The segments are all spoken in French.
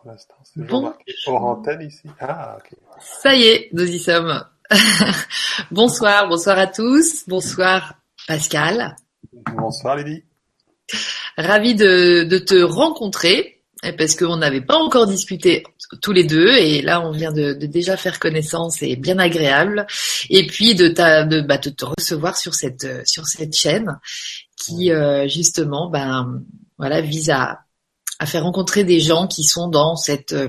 pour l'instant. C'est Bon. hors antenne ici. Ah, ok. Ça y est, nous y sommes. bonsoir, bonsoir à tous. Bonsoir Pascal. Bonsoir Lydie. Ravi de, de te rencontrer parce qu'on n'avait pas encore discuté tous les deux et là on vient de, de déjà faire connaissance et bien agréable et puis de, ta, de, bah, de te recevoir sur cette sur cette chaîne qui euh, justement ben voilà vise à à faire rencontrer des gens qui sont dans cette euh,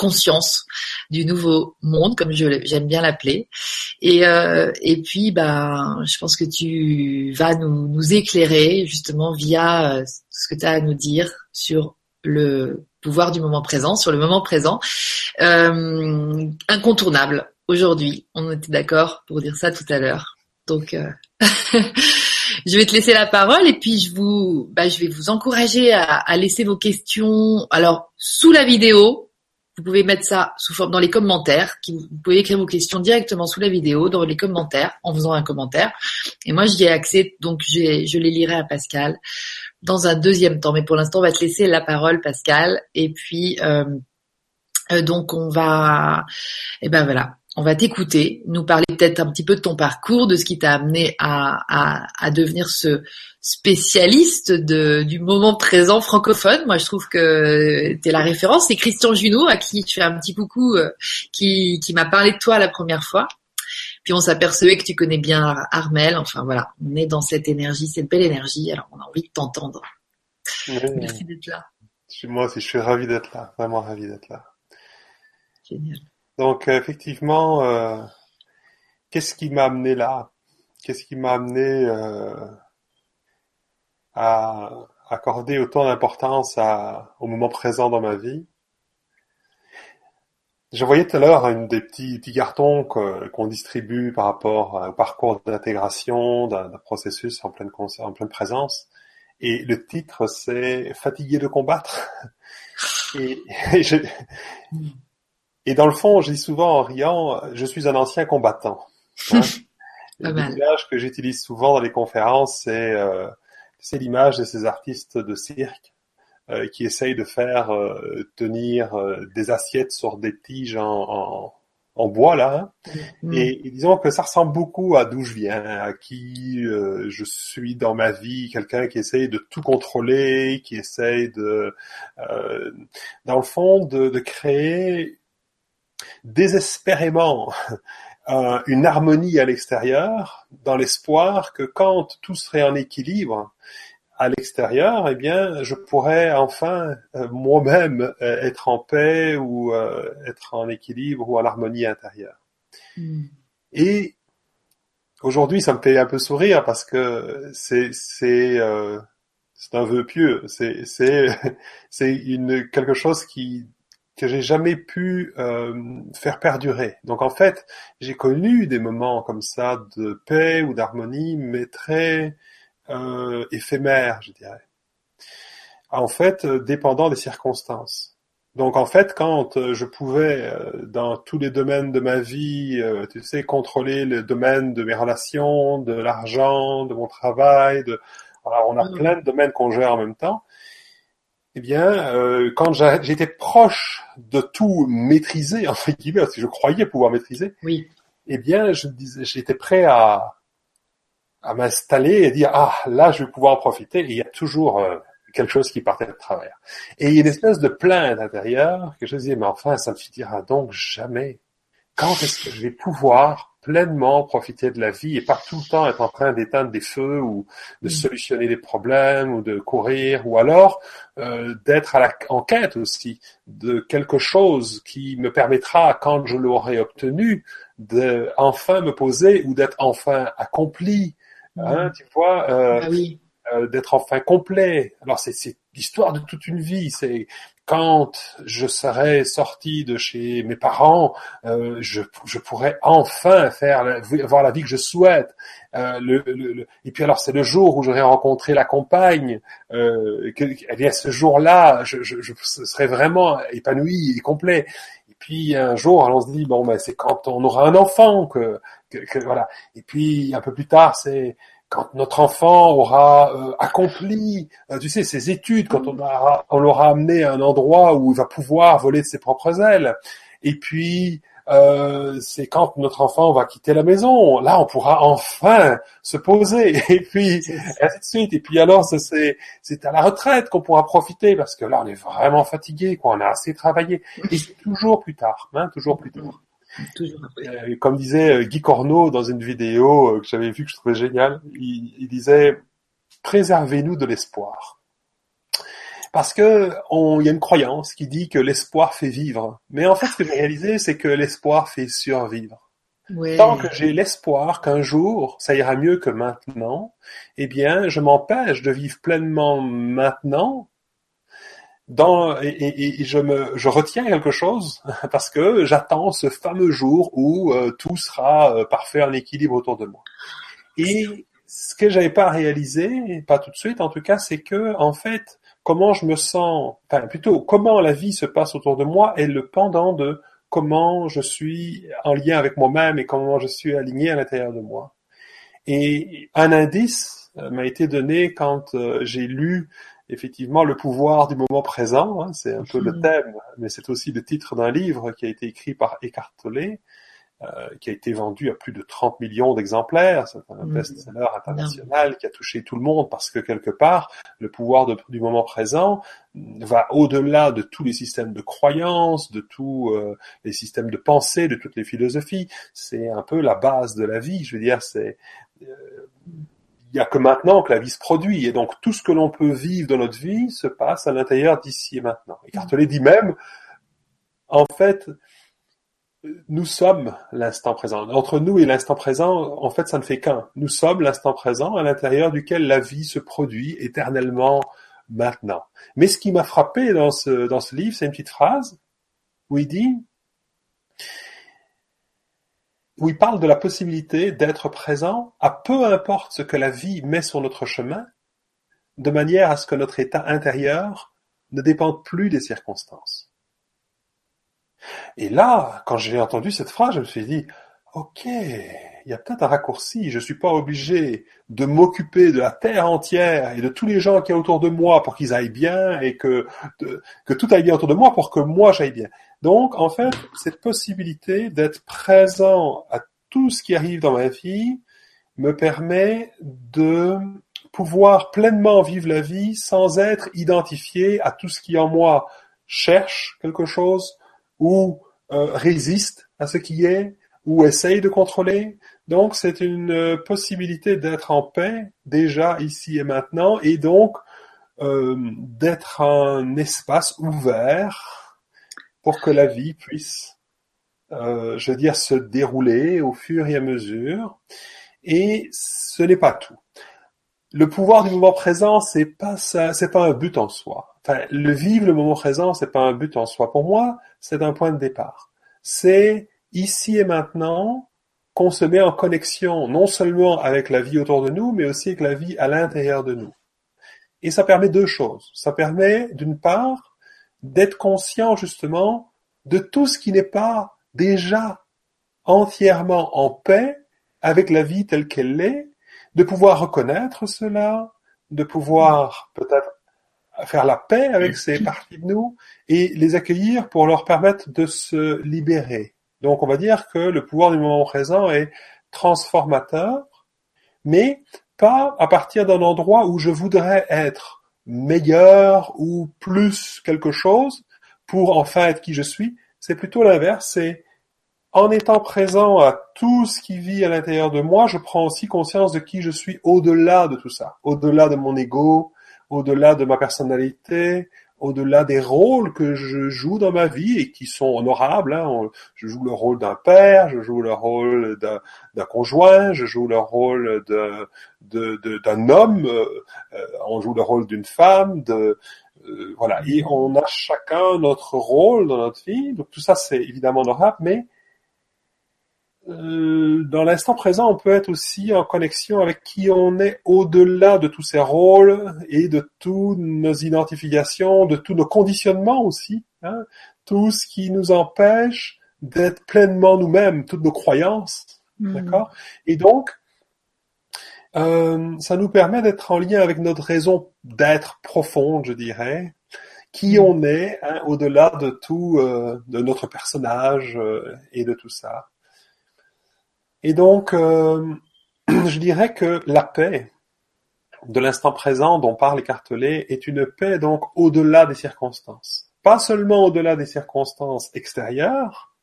conscience du nouveau monde, comme j'aime bien l'appeler. Et euh, et puis ben je pense que tu vas nous nous éclairer justement via euh, ce que tu as à nous dire sur le pouvoir du moment présent, sur le moment présent, euh, incontournable aujourd'hui. On était d'accord pour dire ça tout à l'heure. Donc euh, je vais te laisser la parole et puis je vous, bah, je vais vous encourager à, à laisser vos questions. Alors sous la vidéo, vous pouvez mettre ça sous forme dans les commentaires. Vous pouvez écrire vos questions directement sous la vidéo, dans les commentaires, en faisant un commentaire. Et moi, j'y ai accès, donc je les lirai à Pascal dans un deuxième temps. Mais pour l'instant, on va te laisser la parole, Pascal. Et puis, euh, euh, donc, on va, et ben voilà, on va t'écouter, nous parler peut-être un petit peu de ton parcours, de ce qui t'a amené à, à, à devenir ce spécialiste de, du moment présent francophone. Moi, je trouve que tu es la référence. C'est Christian Junot, à qui je fais un petit coucou, euh, qui, qui m'a parlé de toi la première fois. Puis on s'apercevait que tu connais bien Ar- Armel. Enfin voilà, on est dans cette énergie, cette belle énergie. Alors on a envie de t'entendre. Oui, Merci d'être là. moi aussi, je suis ravi d'être là, vraiment ravi d'être là. Génial. Donc euh, effectivement, euh, qu'est-ce qui m'a amené là? Qu'est-ce qui m'a amené euh, à accorder autant d'importance au moment présent dans ma vie? Je voyais tout à l'heure une des petits, petits cartons qu'on distribue par rapport au parcours d'intégration d'un processus en pleine, présence. Et le titre, c'est Fatigué de combattre. Et, et et dans le fond, je dis souvent en riant, je suis un ancien combattant. Hein. L'image que j'utilise souvent dans les conférences, c'est euh, c'est l'image de ces artistes de cirque euh, qui essayent de faire euh, tenir euh, des assiettes sur des tiges en, en, en bois là. hein. Mm. Et, et disons que ça ressemble beaucoup à d'où je viens, à qui euh, je suis dans ma vie, quelqu'un qui essaye de tout contrôler, qui essaye de, euh, dans le fond, de, de créer désespérément euh, une harmonie à l'extérieur, dans l'espoir que quand tout serait en équilibre à l'extérieur, eh bien, je pourrais enfin euh, moi-même euh, être en paix ou euh, être en équilibre ou en harmonie intérieure. Mm. Et aujourd'hui, ça me fait un peu sourire parce que c'est c'est euh, c'est un vœu pieux. C'est c'est c'est une quelque chose qui que j'ai jamais pu euh, faire perdurer. Donc en fait, j'ai connu des moments comme ça de paix ou d'harmonie, mais très euh, éphémères, je dirais. En fait, euh, dépendant des circonstances. Donc en fait, quand je pouvais, dans tous les domaines de ma vie, tu sais, contrôler le domaine de mes relations, de l'argent, de mon travail, de... voilà, on a Mhm. plein de domaines qu'on gère en même temps. Eh bien, euh, quand j'étais proche de tout maîtriser, entre guillemets, parce que je croyais pouvoir maîtriser, Oui. eh bien, je disais, j'étais prêt à, à m'installer et dire, ah, là, je vais pouvoir en profiter. Et il y a toujours euh, quelque chose qui partait de travers. Et il y a une espèce de plainte intérieure que je disais, mais enfin, ça ne finira donc jamais. Quand est-ce que je vais pouvoir pleinement profiter de la vie et pas tout le temps être en train d'éteindre des feux ou de Mm. solutionner des problèmes ou de courir ou alors euh, d'être à la, en quête aussi de quelque chose qui me permettra, quand je l'aurai obtenu, de enfin me poser ou d'être enfin accompli. Hein, tu vois, euh, Ah oui. euh, d'être enfin complet. Alors c'est c'est l'histoire de toute une vie. C'est quand je serai sorti de chez mes parents, euh, je, je pourrai enfin faire avoir la vie que je souhaite. Euh, le, le- le- et puis alors c'est le jour où j'aurai rencontré la compagne. Euh, que, eh bien ce jour-là, je, je, je serai vraiment épanoui et complet. Et puis un jour, on se dit bon ben c'est quand on aura un enfant que, que, que- voilà. Et puis un peu plus tard, c'est quand notre enfant aura euh, accompli, euh, tu sais, ses études, quand on, aura, on l'aura amené à un endroit où il va pouvoir voler de ses propres ailes, et puis euh, c'est quand notre enfant va quitter la maison, là on pourra enfin se poser, et puis ainsi de suite. Et puis alors c'est c'est à la retraite qu'on pourra profiter parce que là on est vraiment fatigué, quoi, on a assez travaillé, et c'est toujours plus tard, hein, toujours plus tard. Euh, comme disait euh, Guy Corneau dans une vidéo euh, que j'avais vue que je trouvais géniale, il, disait préservez-nous de l'espoir. Parce que il y a une croyance qui dit que l'espoir fait vivre. Mais en fait, ce que j'ai réalisé, c'est que l'espoir fait survivre. Tant que j'ai l'espoir qu'un jour ça ira mieux que maintenant, eh bien, je m'empêche de vivre pleinement maintenant dans, et, et, je me, je retiens quelque chose parce que j'attends ce fameux jour où euh, tout sera euh, parfait en équilibre autour de moi. Et ce que j'avais pas réalisé, pas tout de suite en tout cas, c'est que en fait, comment je me sens, enfin plutôt comment la vie se passe autour de moi est le pendant de comment je suis en lien avec moi-même et comment je suis aligné à l'intérieur de moi. Et un indice euh, m'a été donné quand j'ai lu effectivement le pouvoir du moment présent, hein, c'est un peu le thème, mais c'est aussi le titre d'un livre qui a été écrit par Eckhart Tolle, euh, qui a été vendu à plus de 30 millions d'exemplaires. C'est un mhm. best-seller international qui a touché tout le monde parce que quelque part, le pouvoir du moment présent va au-delà de tous les systèmes de croyances, de tous euh, les systèmes de pensée, de toutes les philosophies. C'est un peu la base de la vie. Je veux dire, c'est euh, n'y a que maintenant que la vie se produit. Et donc, tout ce que l'on peut vivre dans notre vie se passe à l'intérieur d'ici et maintenant. Et Cartelet dit même, en fait, nous sommes l'instant présent. Entre nous et l'instant présent, en fait, ça ne fait qu'un. Nous sommes l'instant présent à l'intérieur duquel la vie se produit éternellement maintenant. Mais ce qui m'a frappé dans ce, dans ce livre, c'est une petite phrase où il dit, où il parle de la possibilité d'être présent à peu importe ce que la vie met sur notre chemin, de manière à ce que notre état intérieur ne dépende plus des circonstances. Et là, quand j'ai entendu cette phrase, je me suis dit, ok, il y a peut-être un raccourci, je suis pas obligé de m'occuper de la terre entière et de tous les gens qui y autour de moi pour qu'ils aillent bien et que tout aille bien autour de moi pour que moi j'aille bien. Donc, en fait, cette possibilité d'être présent à tout ce qui arrive dans ma vie me permet de pouvoir pleinement vivre la vie sans être identifié à tout ce qui en moi cherche quelque chose ou euh, résiste à ce qui est ou essaye de contrôler. Donc c'est une possibilité d'être en paix déjà ici et maintenant et donc euh, d'être un espace ouvert pour que la vie puisse, euh, je veux dire, se dérouler au fur et à mesure. Et ce n'est pas tout. Le pouvoir du moment présent, c'est pas ça, c'est pas un but en soi. Enfin, le vivre le moment présent, c'est pas un but en soi. Pour moi, c'est un point de départ. C'est ici et maintenant qu'on se met en connexion non seulement avec la vie autour de nous, mais aussi avec la vie à l'intérieur de nous. Et ça permet deux choses. Ça permet, d'une part, d'être conscient justement de tout ce qui n'est pas déjà entièrement en paix avec la vie telle qu'elle l'est, de pouvoir reconnaître cela, de pouvoir peut-être faire la paix avec ces parties de nous et les accueillir pour leur permettre de se libérer. Donc on va dire que le pouvoir du moment présent est transformateur, mais pas à partir d'un endroit où je voudrais être meilleur ou plus quelque chose pour enfin être qui je suis. C'est plutôt l'inverse. C'est en étant présent à tout ce qui vit à l'intérieur de moi, je prends aussi conscience de qui je suis au-delà de tout ça, au-delà de mon ego, au-delà de ma personnalité, au-delà des rôles que je joue dans ma vie et qui sont honorables. Hein. Je joue le rôle d'un père, je joue le rôle d'un conjoint, je joue le rôle d'un de, homme, euh, euh, on joue le rôle d'une femme, de euh, voilà. Et on a chacun notre rôle dans notre vie. Donc tout ça, c'est évidemment honorable, mais euh, dans l'instant présent, on peut être aussi en connexion avec qui on est au-delà de tous ces rôles et de toutes nos identifications, de tous nos conditionnements aussi, hein, tout ce qui nous empêche d'être pleinement nous-mêmes, toutes nos croyances, hmm. d'accord? Et donc, euh, ça nous permet d'être en lien avec notre raison d'être profonde, je dirais, qui mm. on est hein, au-delà de tout, euh, de notre personnage euh, et de tout ça. Et donc, euh, je dirais que la paix de l'instant présent dont parle Écartelé est une paix donc au-delà des circonstances. Pas seulement au-delà des circonstances extérieures,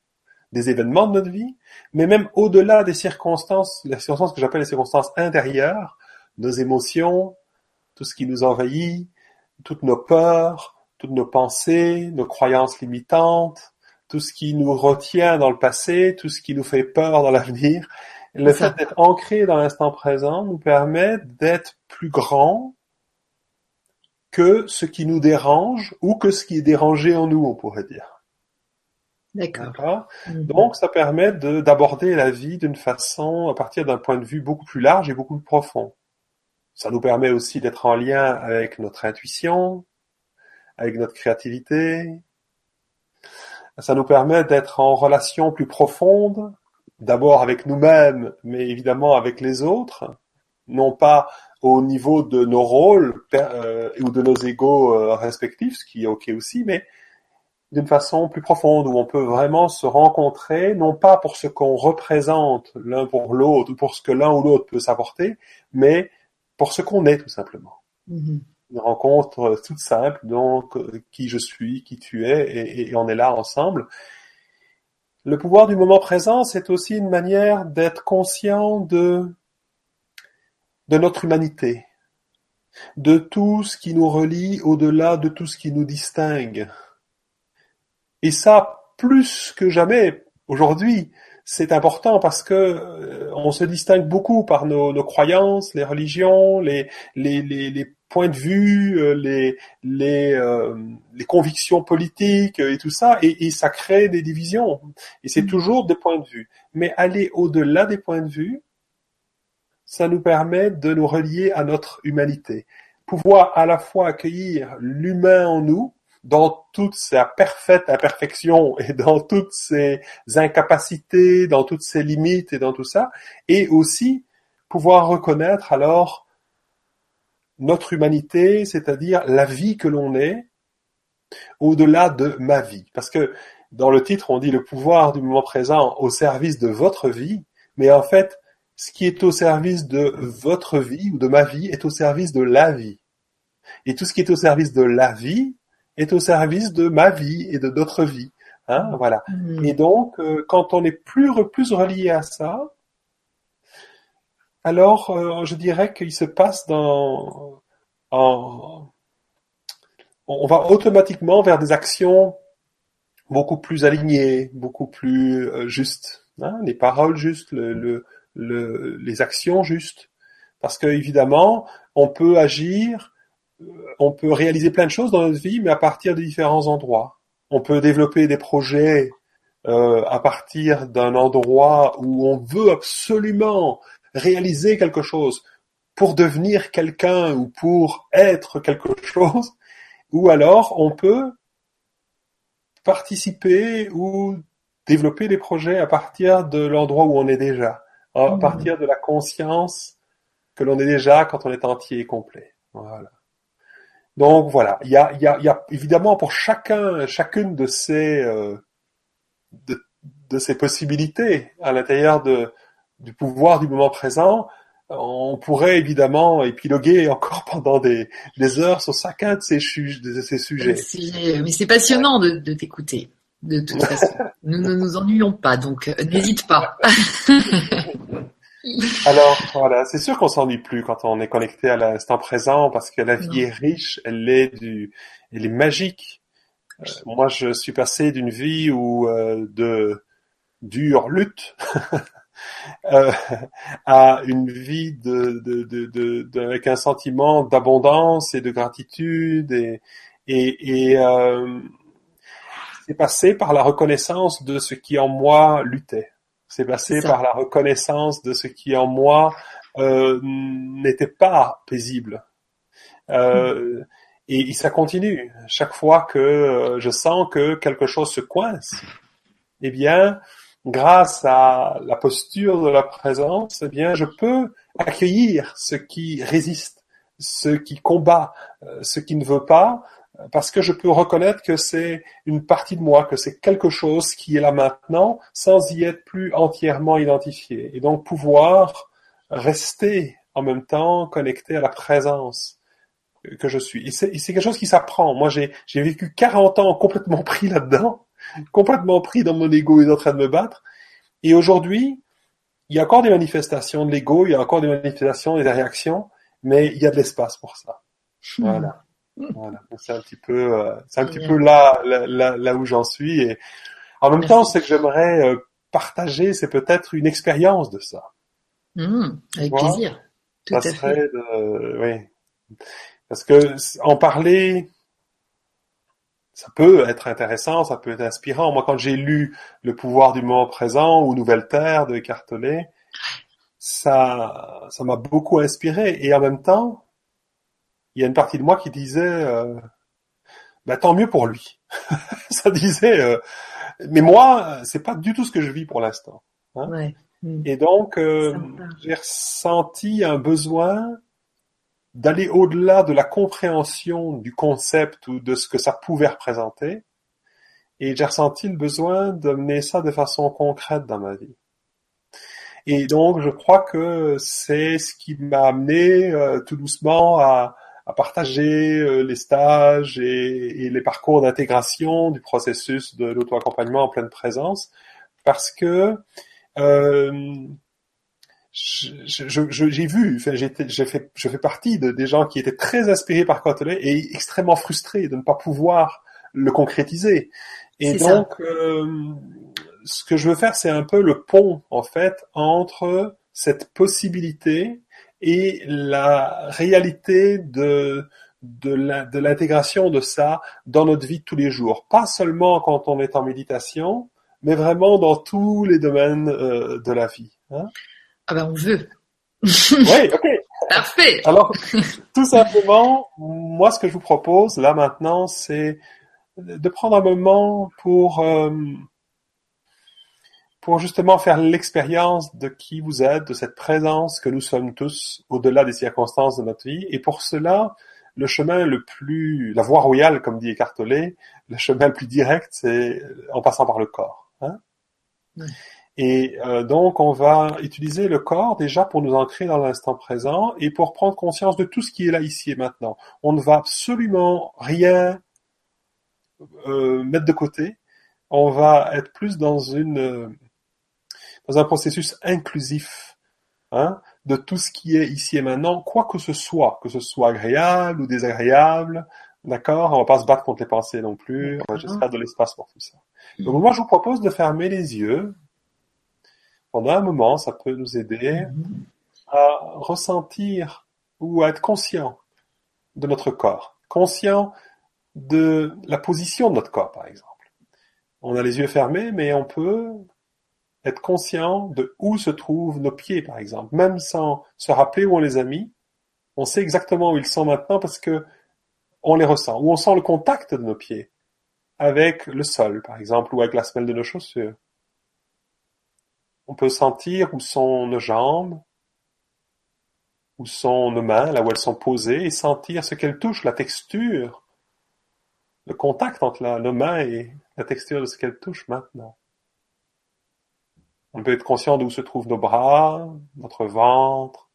des événements de notre vie, mais même au-delà des circonstances, les circonstances que j'appelle les circonstances intérieures, nos émotions, tout ce qui nous envahit, toutes nos peurs, toutes nos pensées, nos croyances limitantes, tout ce qui nous retient dans le passé, tout ce qui nous fait peur dans l'avenir. Le fait d'être ancré dans l'instant présent nous permet d'être plus grand que ce qui nous dérange ou que ce qui est dérangé en nous, on pourrait dire. D'accord. Mhm. Donc, ça permet d'aborder la vie d'une façon, à partir d'un point de vue beaucoup plus large et beaucoup plus profond. Ça nous permet aussi d'être en lien avec notre intuition, avec notre créativité. Ça nous permet d'être en relation plus profonde, d'abord avec nous-mêmes, mais évidemment avec les autres, non pas au niveau de nos rôles euh, ou de nos égaux euh, respectifs, ce qui est ok aussi, mais d'une façon plus profonde, où on peut vraiment se rencontrer, non pas pour ce qu'on représente l'un pour l'autre, ou pour ce que l'un ou l'autre peut s'apporter, mais pour ce qu'on est tout simplement. Mm-hmm une rencontre toute simple, donc euh, qui je suis, qui tu es, et, et, on est là ensemble. Le pouvoir du moment présent, c'est aussi une manière d'être conscient de, de notre humanité, de tout ce qui nous relie au-delà de tout ce qui nous distingue. Et ça, plus que jamais, aujourd'hui, c'est important parce que euh, on se distingue beaucoup par nos, nos croyances, les religions, les, les, les, les points de vue, euh, les les, euh, les convictions politiques et tout ça, et, et ça crée des divisions. Et c'est mm. toujours des points de vue. Mais aller au-delà des points de vue, ça nous permet de nous relier à notre humanité. Pouvoir à la fois accueillir l'humain en nous, dans toute sa parfaite imperfection et dans toutes ses incapacités, dans toutes ses limites et dans tout ça, et aussi pouvoir reconnaître alors notre humanité, c'est-à-dire la vie que l'on est, au-delà de ma vie. Parce que dans le titre, on dit le pouvoir du moment présent au service de votre vie, mais en fait, ce qui est au service de votre vie ou de ma vie est au service de la vie. Et tout ce qui est au service de la vie est au service de ma vie et de d'autres vies. Hein, voilà. Mmh. Et donc, euh, quand on est plus, plus relié à ça, alors euh, je dirais qu'il se passe dans on va automatiquement vers des actions beaucoup plus alignées, beaucoup plus euh, justes, hein, les paroles justes, le, le, les actions justes, parce que évidemment on peut agir, euh, on peut réaliser plein de choses dans notre vie, mais à partir de différents endroits. On peut développer des projets à partir d'un endroit où on veut absolument réaliser quelque chose pour devenir quelqu'un ou pour être quelque chose, ou alors on peut participer ou développer des projets à partir de l'endroit où on est déjà, à mmh. partir de la conscience que l'on est déjà quand on est entier et complet. Voilà. Donc voilà, il y a, y, a, y a, évidemment pour chacun, chacune de ces euh, de, de, ces possibilités à l'intérieur de du pouvoir du moment présent, on pourrait évidemment épiloguer encore pendant des, des heures sur chacun de ces, de ces sujets. Mais c'est passionnant de, de t'écouter. De toute façon, nous ne nous ennuyons pas, donc euh, n'hésite pas. Alors voilà, c'est sûr qu'on s'ennuie plus quand on est connecté à l'instant présent parce que la vie est riche, elle est du, elle est magique. Euh, moi, je suis passé d'une vie où euh, de dure lutte euh, à une vie de, de, de, de, avec un sentiment d'abondance et de gratitude et, et, et euh, c'est passé par la reconnaissance de ce qui en moi luttait. C'est passé par la reconnaissance de ce qui en moi euh, n'était pas paisible. Euh, et, et, ça continue. Chaque fois que euh, je sens que quelque chose se coince, eh bien, grâce à la posture de la présence, eh bien, je peux accueillir ce qui résiste, ce qui combat, euh, ce qui ne veut pas, parce que je peux reconnaître que c'est une partie de moi, que c'est quelque chose qui est là maintenant, sans y être plus entièrement identifié. Et donc pouvoir rester en même temps connecté à la présence que je suis. Et c'est quelque chose qui s'apprend. Moi, j'ai vécu 40 ans complètement pris là-dedans, complètement pris dans mon ego et en train de me battre. Et aujourd'hui, il y a encore des manifestations de l'ego, il y a encore des manifestations et des réactions, mais il y a de l'espace pour ça. Hmm. Voilà. Voilà, c'est un petit peu, euh, c'est un petit peu là, là, là, où j'en suis. Et en même temps, c'est que j'aimerais euh, partager, c'est peut-être une expérience de ça. Mmh, avec plaisir. Tout ça serait de, oui, parce que en parler, ça peut être intéressant, ça peut être inspirant. Moi, quand j'ai lu Le pouvoir du moment présent ou Nouvelle Terre de Cartelet, ça, ça m'a beaucoup inspiré. Et en même temps, il y a une partie de moi qui disait euh, bah, tant mieux pour lui. ça disait euh, mais moi c'est pas du tout ce que je vis pour l'instant. Hein. Hmm. Et donc euh, j'ai ressenti un besoin d'aller au-delà de la compréhension du concept ou de ce que ça pouvait représenter. Et j'ai ressenti le besoin de mener ça de façon concrète dans ma vie. Et donc, je crois que c'est ce qui m'a amené tout doucement à, à partager euh, les stages et, les parcours d'intégration du processus de l'auto-accompagnement en pleine présence, parce que euh, j'ai vu, enfin, j'ai fait, je fais partie de des gens qui étaient très inspirés par Kotelé et extrêmement frustrés de ne pas pouvoir le concrétiser. Et donc, euh, ce que je veux faire, c'est un peu le pont en fait entre cette possibilité et la réalité de de l'intégration de ça dans notre vie de tous les jours. Pas seulement quand on est en méditation, mais vraiment dans tous les domaines euh, de la vie. Hein. Ah ben on veut. oui, ok. Parfait. Alors, tout simplement, moi ce que je vous propose là maintenant, c'est de prendre un moment pour euh, pour justement faire l'expérience de qui vous êtes, de cette présence que nous sommes tous au-delà des circonstances de notre vie. Et pour cela, le chemin le plus, la voie royale, comme dit Écartelé, le chemin le plus direct, c'est en passant par le corps. Hein. Et euh, donc, on va utiliser le corps déjà pour nous ancrer dans l'instant présent et pour prendre conscience de tout ce qui est là ici et maintenant. On ne va absolument rien euh, mettre de côté. On va être plus dans une dans un processus inclusif hein, de tout ce qui est ici et maintenant, quoi que ce soit, que ce soit agréable ou désagréable, d'accord? On va pas se battre contre les pensées non plus, on va juste faire de l'espace pour tout ça. Donc moi, je vous propose de fermer les yeux pendant un moment, ça peut nous aider à ressentir ou à être conscient de notre corps, conscient de la position de notre corps, par exemple. On a les yeux fermés, mais on peut être conscient de où se trouvent nos pieds, par exemple. Même sans se rappeler où on les a mis, on sait exactement où ils sont maintenant parce que on les ressent. Ou on sent le contact de nos pieds avec le sol, par exemple, ou avec la semelle de nos chaussures. On peut sentir où sont nos jambes, où sont nos mains, là où elles sont posées, et sentir ce qu'elles touchent, la texture, le contact entre nos mains et la texture de ce qu'elles touchent maintenant. On peut être conscient d'où se trouvent nos bras, notre ventre,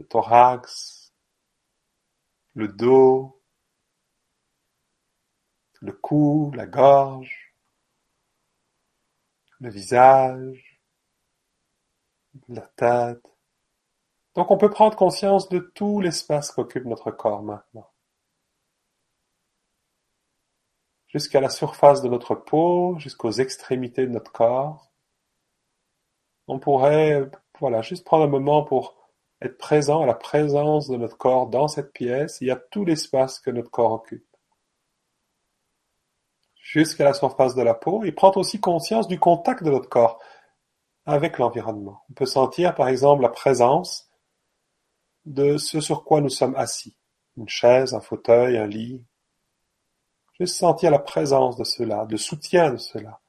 le thorax, le dos, le cou, la gorge, le visage, la tête. Donc on peut prendre conscience de tout l'espace qu'occupe notre corps maintenant. Jusqu'à la surface de notre peau, jusqu'aux extrémités de notre corps on pourrait voilà, juste prendre un moment pour être présent à la présence de notre corps dans cette pièce. Il y a tout l'espace que notre corps occupe. Jusqu'à la surface de la peau et prendre aussi conscience du contact de notre corps avec l'environnement. On peut sentir par exemple la présence de ce sur quoi nous sommes assis. Une chaise, un fauteuil, un lit. Juste sentir la présence de cela, le soutien de cela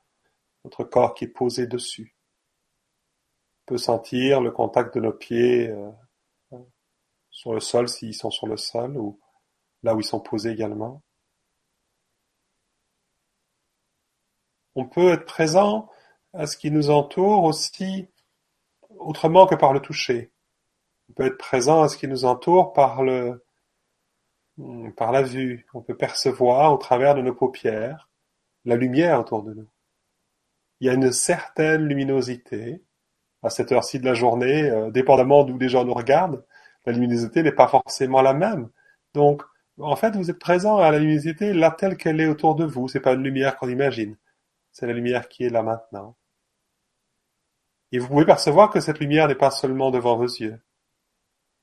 notre corps qui est posé dessus. On peut sentir le contact de nos pieds euh, sur le sol s'ils sont sur le sol ou là où ils sont posés également. On peut être présent à ce qui nous entoure aussi autrement que par le toucher. On peut être présent à ce qui nous entoure par le, par la vue. On peut percevoir au travers de nos paupières la lumière autour de nous. Il y a une certaine luminosité à cette heure-ci de la journée, euh, dépendamment d'où les gens nous regardent. La luminosité n'est pas forcément la même. Donc, en fait, vous êtes présent à la luminosité là telle qu'elle est autour de vous. C'est pas une lumière qu'on imagine. C'est la lumière qui est là maintenant. Et vous pouvez percevoir que cette lumière n'est pas seulement devant vos yeux.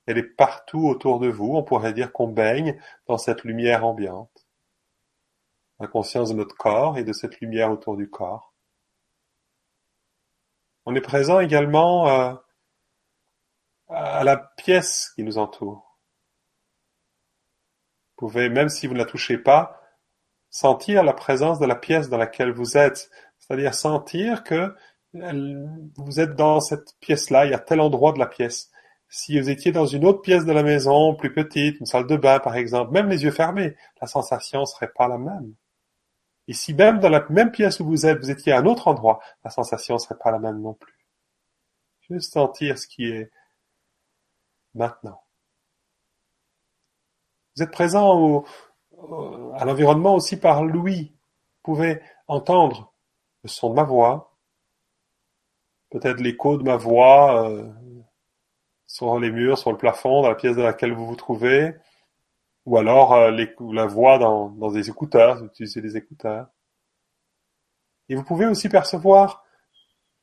Elle est partout autour de vous. On pourrait dire qu'on baigne dans cette lumière ambiante. La conscience de notre corps et de cette lumière autour du corps. On est présent également euh, à la pièce qui nous entoure. Vous pouvez, même si vous ne la touchez pas, sentir la présence de la pièce dans laquelle vous êtes. C'est-à-dire sentir que vous êtes dans cette pièce-là, il y a tel endroit de la pièce. Si vous étiez dans une autre pièce de la maison, plus petite, une salle de bain par exemple, même les yeux fermés, la sensation serait pas la même. Et si même dans la même pièce où vous êtes, vous étiez à un autre endroit, la sensation serait pas la même non plus. Juste sentir ce qui est maintenant. Vous êtes présent à l'environnement aussi par l'ouïe. Vous pouvez entendre le son de ma voix, peut-être l'écho de ma voix euh, sur les murs, sur le plafond, dans la pièce dans laquelle vous vous trouvez, ou alors euh, la voix dans, dans des écouteurs, vous utilisez des écouteurs. Et vous pouvez aussi percevoir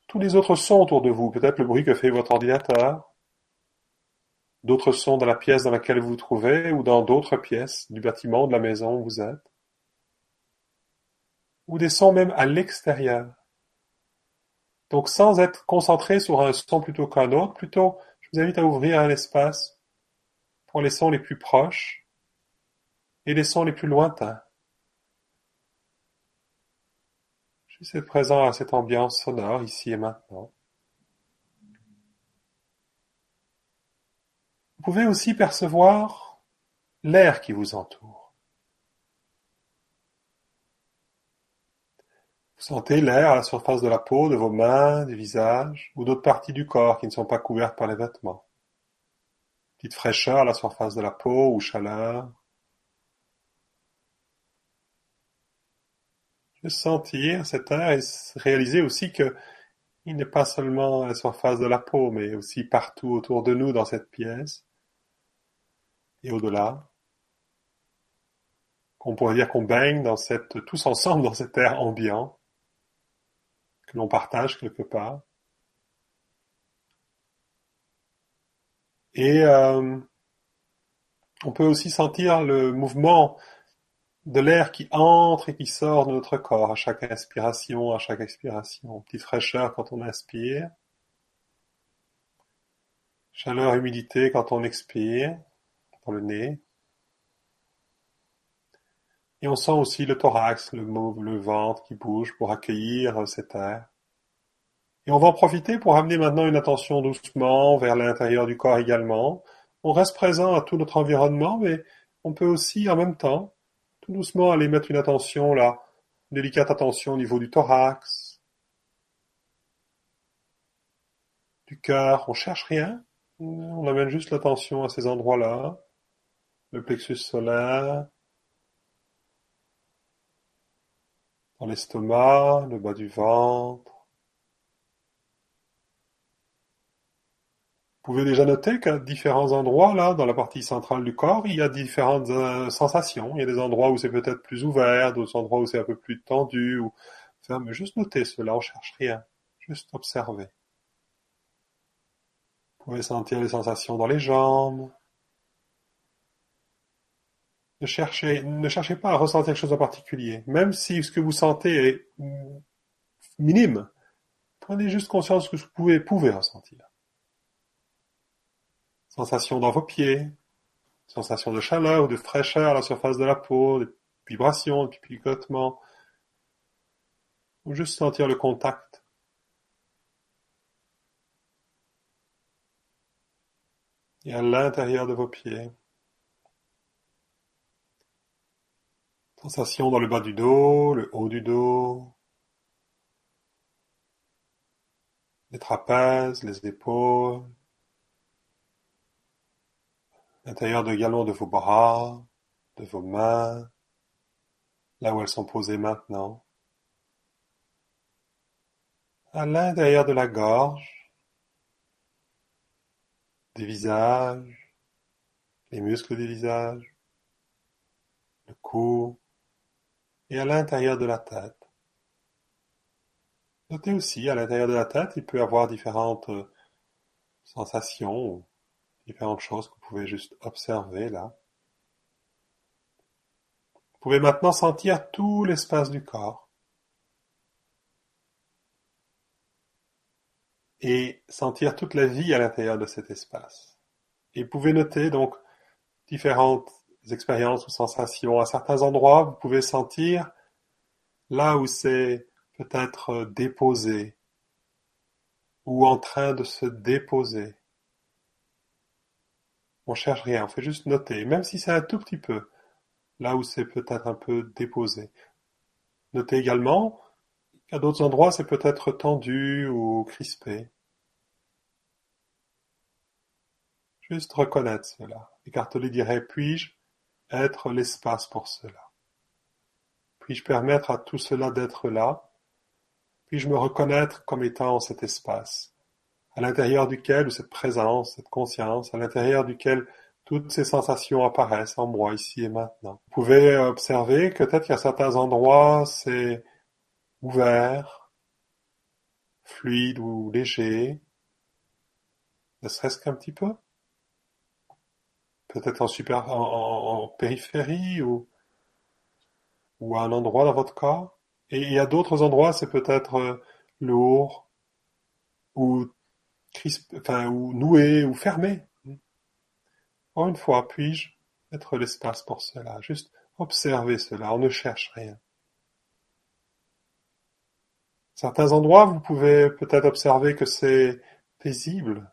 tous les autres sons autour de vous, peut-être le bruit que fait votre ordinateur, d'autres sons dans la pièce dans laquelle vous vous trouvez ou dans d'autres pièces du bâtiment, de la maison où vous êtes, ou des sons même à l'extérieur. Donc sans être concentré sur un son plutôt qu'un autre, plutôt je vous invite à ouvrir un espace pour les sons les plus proches et les sons les plus lointains. Juste présent à cette ambiance sonore ici et maintenant. Vous pouvez aussi percevoir l'air qui vous entoure. Sentez l'air à la surface de la peau, de vos mains, du visage ou d'autres parties du corps qui ne sont pas couvertes par les vêtements. Petite fraîcheur à la surface de la peau ou chaleur. Juste sentir cet air et réaliser aussi que il n'est pas seulement à la surface de la peau, mais aussi partout autour de nous dans cette pièce et au-delà. Qu'on pourrait dire qu'on baigne dans cette, tous ensemble dans cet air ambiant que l'on partage quelque part. Et euh, on peut aussi sentir le mouvement de l'air qui entre et qui sort de notre corps à chaque inspiration, à chaque expiration. Petite fraîcheur quand on inspire. Chaleur, humidité quand on expire dans le nez. Et on sent aussi le thorax, le, ventre qui bouge pour accueillir cet air. Et on va en profiter pour amener maintenant une attention doucement vers l'intérieur du corps également. On reste présent à tout notre environnement, mais on peut aussi en même temps tout doucement aller mettre une attention là, une délicate attention au niveau du thorax, du cœur. On cherche rien, on amène juste l'attention à ces endroits-là, le plexus solaire, dans l'estomac, le bas du ventre. Vous pouvez déjà noter qu'à différents endroits, là, dans la partie centrale du corps, il y a différentes euh, sensations. Il y a des endroits où c'est peut-être plus ouvert, d'autres endroits où c'est un peu plus tendu. Ou... mais juste noter cela, on cherche rien. Juste observer. Vous pouvez sentir les sensations dans les jambes. Ne cherchez, pas à ressentir quelque chose en particulier. Même si ce que vous sentez est minime, prenez juste conscience que vous pouvez, pouvez ressentir. Sensation dans vos pieds, sensation de chaleur ou de fraîcheur à la surface de la peau, des vibrations, des picotements. ou juste sentir le contact. Et à l'intérieur de vos pieds. Sensation dans le bas du dos, le haut du dos, les trapèzes, les épaules, l'intérieur également de vos bras, de vos mains, là où elles sont posées maintenant, à l'intérieur de la gorge, des visages, les muscles des visages, le cou, et à l'intérieur de la tête. Notez aussi, à l'intérieur de la tête, il peut y avoir différentes euh, sensations, différentes choses que vous pouvez juste observer là. Vous pouvez maintenant sentir tout l'espace du corps et sentir toute la vie à l'intérieur de cet espace. Et vous pouvez noter donc différentes expériences ou sensations. À certains endroits, vous pouvez sentir là où c'est peut-être déposé ou en train de se déposer. On cherche rien, on fait juste noter, même si c'est un tout petit peu, là où c'est peut-être un peu déposé. Notez également qu'à d'autres endroits c'est peut-être tendu ou crispé. Juste reconnaître cela. Écarteler dirait puis-je être l'espace pour cela. Puis-je permettre à tout cela d'être là? Puis-je me reconnaître comme étant cet espace, à l'intérieur duquel, cette présence, cette conscience, à l'intérieur duquel toutes ces sensations apparaissent en moi ici et maintenant? Vous pouvez observer que peut-être qu'à certains endroits c'est ouvert, fluide ou léger, ne serait-ce qu'un petit peu? Peut-être en super, en, périphérie ou, ou à un endroit dans votre corps. Et il y a d'autres endroits, c'est peut-être euh, lourd ou enfin, ou noué ou fermé. Encore une fois, puis-je être l'espace pour cela? Juste observer cela, on ne cherche rien. Certains endroits, vous pouvez peut-être observer que c'est paisible,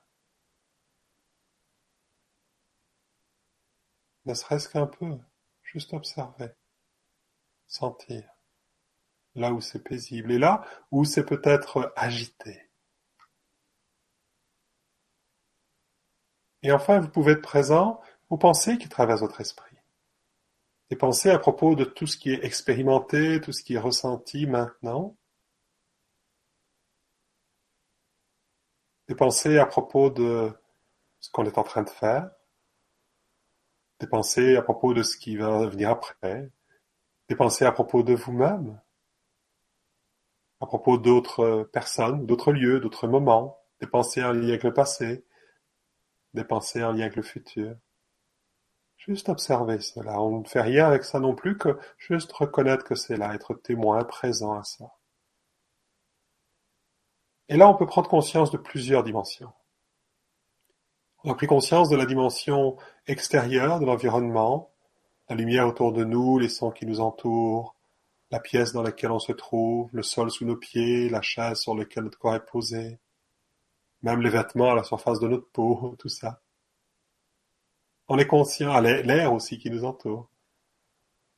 ne serait-ce qu'un peu, juste observer, sentir, là où c'est paisible, et là où c'est peut-être agité. Et enfin, vous pouvez être présent aux pensées qui traversent votre esprit. Des pensées à propos de tout ce qui est expérimenté, tout ce qui est ressenti maintenant. Des pensées à propos de ce qu'on est en train de faire des pensées à propos de ce qui va venir après, des pensées à propos de vous-même, à propos d'autres personnes, d'autres lieux, d'autres moments, des pensées en lien avec le passé, des pensées en lien avec le futur. Juste observer cela. On ne fait rien avec ça non plus que juste reconnaître que c'est là, être témoin, présent à ça. Et là, on peut prendre conscience de plusieurs dimensions. On a pris conscience de la dimension extérieure de l'environnement, la lumière autour de nous, les sons qui nous entourent, la pièce dans laquelle on se trouve, le sol sous nos pieds, la chaise sur laquelle notre corps est posé, même les vêtements à la surface de notre peau, tout ça. On est conscient, l'air aussi qui nous entoure.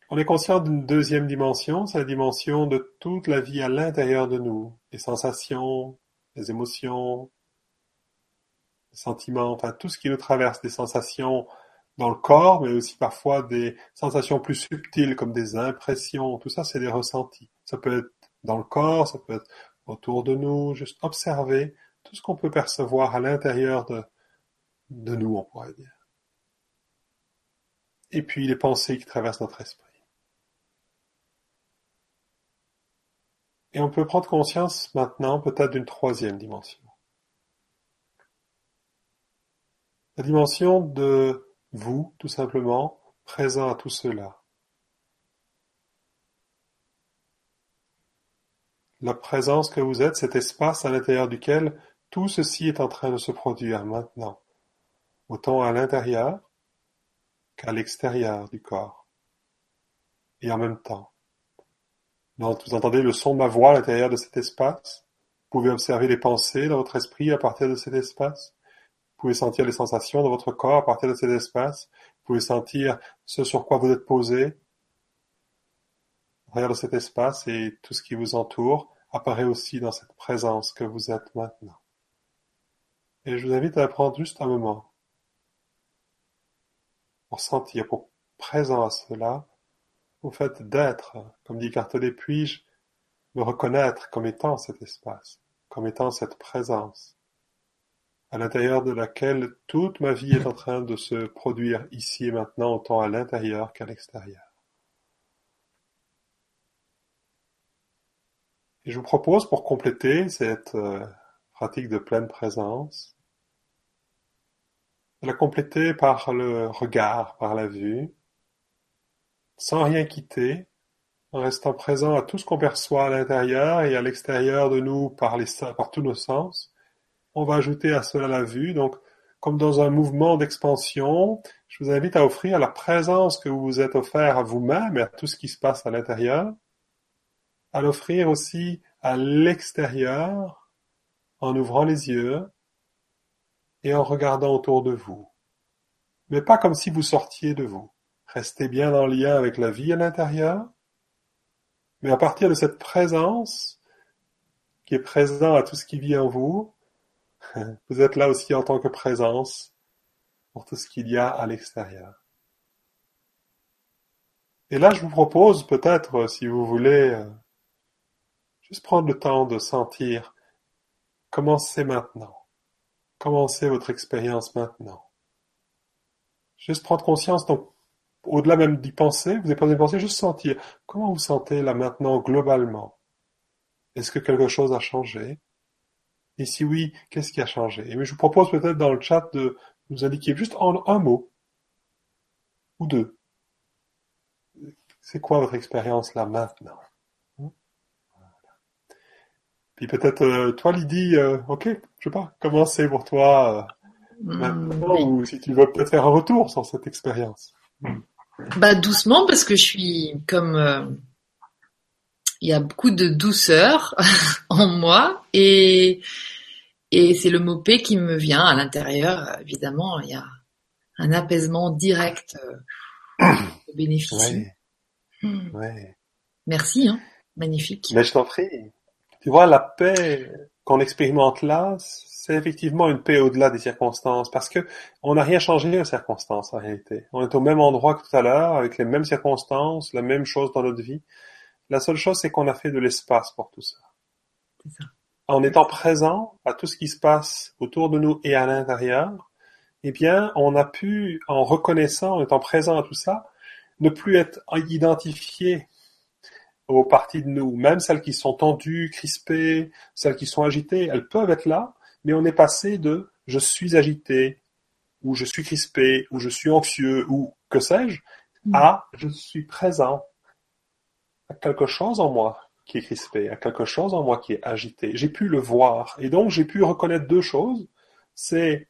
On est conscient d'une deuxième dimension, c'est la dimension de toute la vie à l'intérieur de nous, les sensations, les émotions, sentiments, enfin tout ce qui nous traverse, des sensations dans le corps, mais aussi parfois des sensations plus subtiles comme des impressions, tout ça c'est des ressentis. Ça peut être dans le corps, ça peut être autour de nous, juste observer tout ce qu'on peut percevoir à l'intérieur de, nous, on pourrait dire. Et puis les pensées qui traversent notre esprit. Et on peut prendre conscience maintenant peut-être d'une troisième dimension. La dimension de vous, tout simplement, présent à tout cela. La présence que vous êtes, cet espace à l'intérieur duquel tout ceci est en train de se produire maintenant, autant à l'intérieur qu'à l'extérieur du corps, et en même temps. Vous entendez le son de ma voix à l'intérieur de cet espace. Vous pouvez observer les pensées dans votre esprit à partir de cet espace. Vous pouvez sentir les sensations dans votre corps à partir de cet espace. Vous pouvez sentir ce sur quoi vous êtes posé à de cet espace et tout ce qui vous entoure apparaît aussi dans cette présence que vous êtes maintenant. Et je vous invite à prendre juste un moment pour sentir, pour présent à cela, au fait d'être, comme dit Cartelet, puis-je me reconnaître comme étant cet espace, comme étant cette présence, à l'intérieur de laquelle toute ma vie est en train de se produire ici et maintenant, autant à l'intérieur qu'à l'extérieur. Et je vous propose, pour compléter cette euh, pratique de pleine présence, de la compléter par le regard, par la vue, sans rien quitter, en restant présent à tout ce qu'on perçoit à l'intérieur et à l'extérieur de nous par, par tous nos sens. On va ajouter à cela la vue, donc comme dans un mouvement d'expansion, je vous invite à offrir la présence que vous vous êtes offert à vous-même et à tout ce qui se passe à l'intérieur, à l'offrir aussi à l'extérieur en ouvrant les yeux et en regardant autour de vous. Mais pas comme si vous sortiez de vous. Restez bien en lien avec la vie à l'intérieur, mais à partir de cette présence qui est présent à tout ce qui vit en vous, vous êtes là aussi en tant que présence pour tout ce qu'il y a à l'extérieur. Et là, je vous propose peut-être, si vous voulez, euh, juste prendre le temps de sentir comment maintenant. Commencez votre expérience maintenant. Juste prendre conscience donc au-delà même d'y penser, vous n'avez pas besoin penser, juste sentir. Comment vous sentez là maintenant globalement Est-ce que quelque chose a changé? Et si oui, qu'est-ce qui a changé? Et je vous propose peut-être dans le chat de nous indiquer juste en un mot ou deux. C'est quoi votre expérience là maintenant? Puis peut-être euh, toi Lydie, euh, ok, je sais pas, comment c'est pour toi euh, maintenant, ou si tu veux peut-être faire un retour sur cette expérience? Bah doucement parce que je suis comme euh, il y a beaucoup de douceur en moi et et c'est le mot paix qui me vient à l'intérieur. Évidemment, il y a un apaisement direct euh, bénéficie. Hmm. Merci, hein. magnifique. Mais je t'en prie. Tu vois, la paix qu'on expérimente là, c'est effectivement une paix au-delà des circonstances, parce que on n'a rien changé aux circonstances en réalité. On est au même endroit que tout à l'heure, avec les mêmes circonstances, la même chose dans notre vie. La seule chose, c'est qu'on a fait de l'espace pour tout ça. ça. En étant présent à tout ce qui se passe autour de nous et à l'intérieur, eh bien, on a pu, en reconnaissant, en étant présent à tout ça, ne plus être identifié aux parties de nous, même celles qui sont tendues, crispées, celles qui sont agitées, elles peuvent être là, mais on est passé de je suis agité, ou je suis crispé, ou je suis anxieux, ou que sais-je, mm. à je suis présent à quelque chose en moi qui est crispé, à quelque chose en moi qui est agité. J'ai pu le voir. Et donc j'ai pu reconnaître deux choses. C'est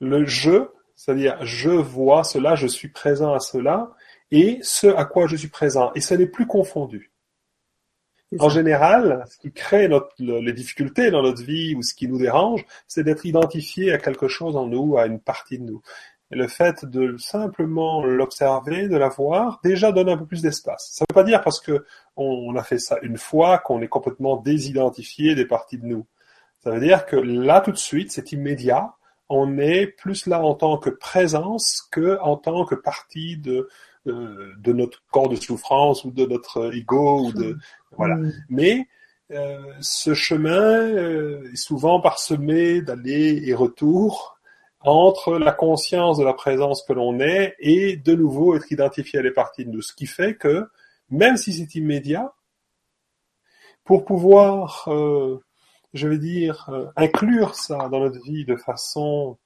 le je, c'est-à-dire je vois cela, je suis présent à cela, et ce à quoi je suis présent. Et ce n'est plus confondu. En général, ce qui crée les difficultés dans notre vie ou ce qui nous dérange, c'est d'être identifié à quelque chose en nous, à une partie de nous. Et le fait de simplement l'observer, de la voir, déjà donne un peu plus d'espace. Ça ne veut pas dire parce que on a fait ça une fois qu'on est complètement désidentifié des parties de nous. Ça veut dire que là, tout de suite, c'est immédiat. On est plus là en tant que présence que en tant que partie de, de, de notre corps de souffrance ou de notre ego ou de, voilà. Mm. Mais euh, ce chemin euh, est souvent parsemé d'allers et retours entre la conscience de la présence que l'on est et de nouveau être identifié à les parties de nous. Ce qui fait que, même si c'est immédiat, pour pouvoir, euh, je vais dire, inclure ça dans notre vie de façon,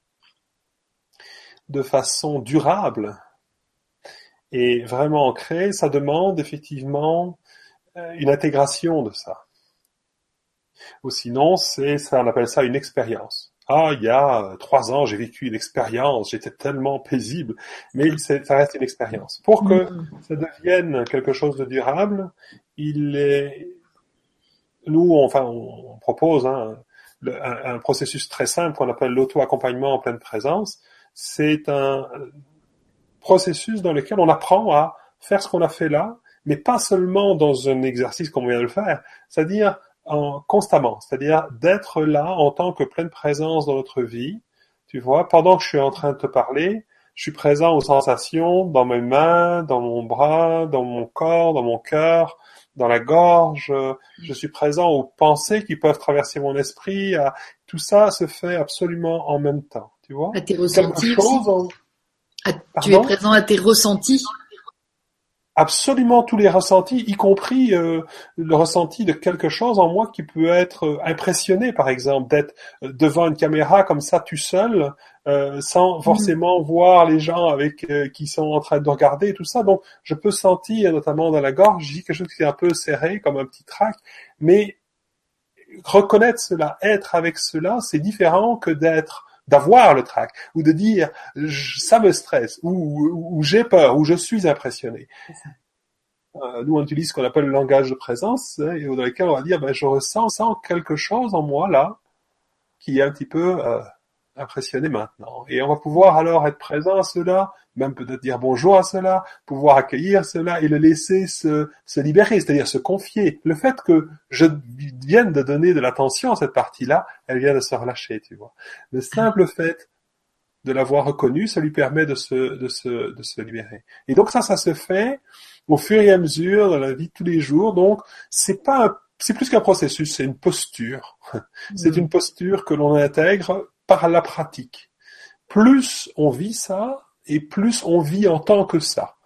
de façon durable et vraiment ancrée, ça demande effectivement euh, une intégration de ça. Ou sinon, c'est ça, on appelle ça une expérience. Ah, il y a trois ans, j'ai vécu une expérience, j'étais tellement paisible, mais ça reste une expérience. Pour que mm. ça devienne quelque chose de durable, il est, nous, enfin, on propose hein, un, un, processus très simple qu'on appelle l'auto-accompagnement en pleine présence. C'est un processus dans lequel on apprend à faire ce qu'on a fait là, mais pas seulement dans un exercice comme on vient de le faire, c'est-à-dire en, constamment, c'est-à-dire d'être là en tant que pleine présence dans notre vie. Tu vois, pendant que je suis en train de te parler, je suis présent aux sensations dans mes mains, dans mon bras, dans mon corps, dans mon cœur, dans la gorge. Je suis présent aux pensées qui peuvent traverser mon esprit. Tout ça se fait absolument en même temps. Tu vois À tes ressentis. Tu es présent à tes ressentis absolument tous les ressentis, y compris euh, le ressenti de quelque chose en moi qui peut être euh, impressionné, par exemple, d'être euh, devant une caméra comme ça tout seul, sans mm. forcément voir les gens avec qui sont en train de regarder tout ça. Donc, je peux sentir, notamment dans la gorge, j'ai quelque chose qui est un peu serré, comme un petit trac, mais reconnaître cela, être avec cela, c'est différent que d'être d'avoir le trac ou de dire ça me stresse ou, j'ai peur ou je suis impressionné. Euh, nous on utilise ce qu'on appelle le langage de présence hein, et dans lequel on va dire ben, je ressens quelque chose en moi là qui est un petit peu euh, impressionné maintenant. Et on va pouvoir alors être présent à cela, même peut-être dire bonjour à cela, pouvoir accueillir cela et le laisser se, se libérer, c'est-à-dire se confier. Le fait que je vienne de donner de l'attention à cette partie-là, elle vient de se relâcher, tu vois. Le simple fait de l'avoir reconnu, ça lui permet de se, de se, de se libérer. Et donc ça, ça se fait au fur et à mesure dans la vie de tous les jours. Donc c'est pas c'est plus qu'un processus, c'est une posture. C'est mm. une posture que l'on intègre par la pratique. Plus on vit ça, et plus on vit en tant que ça.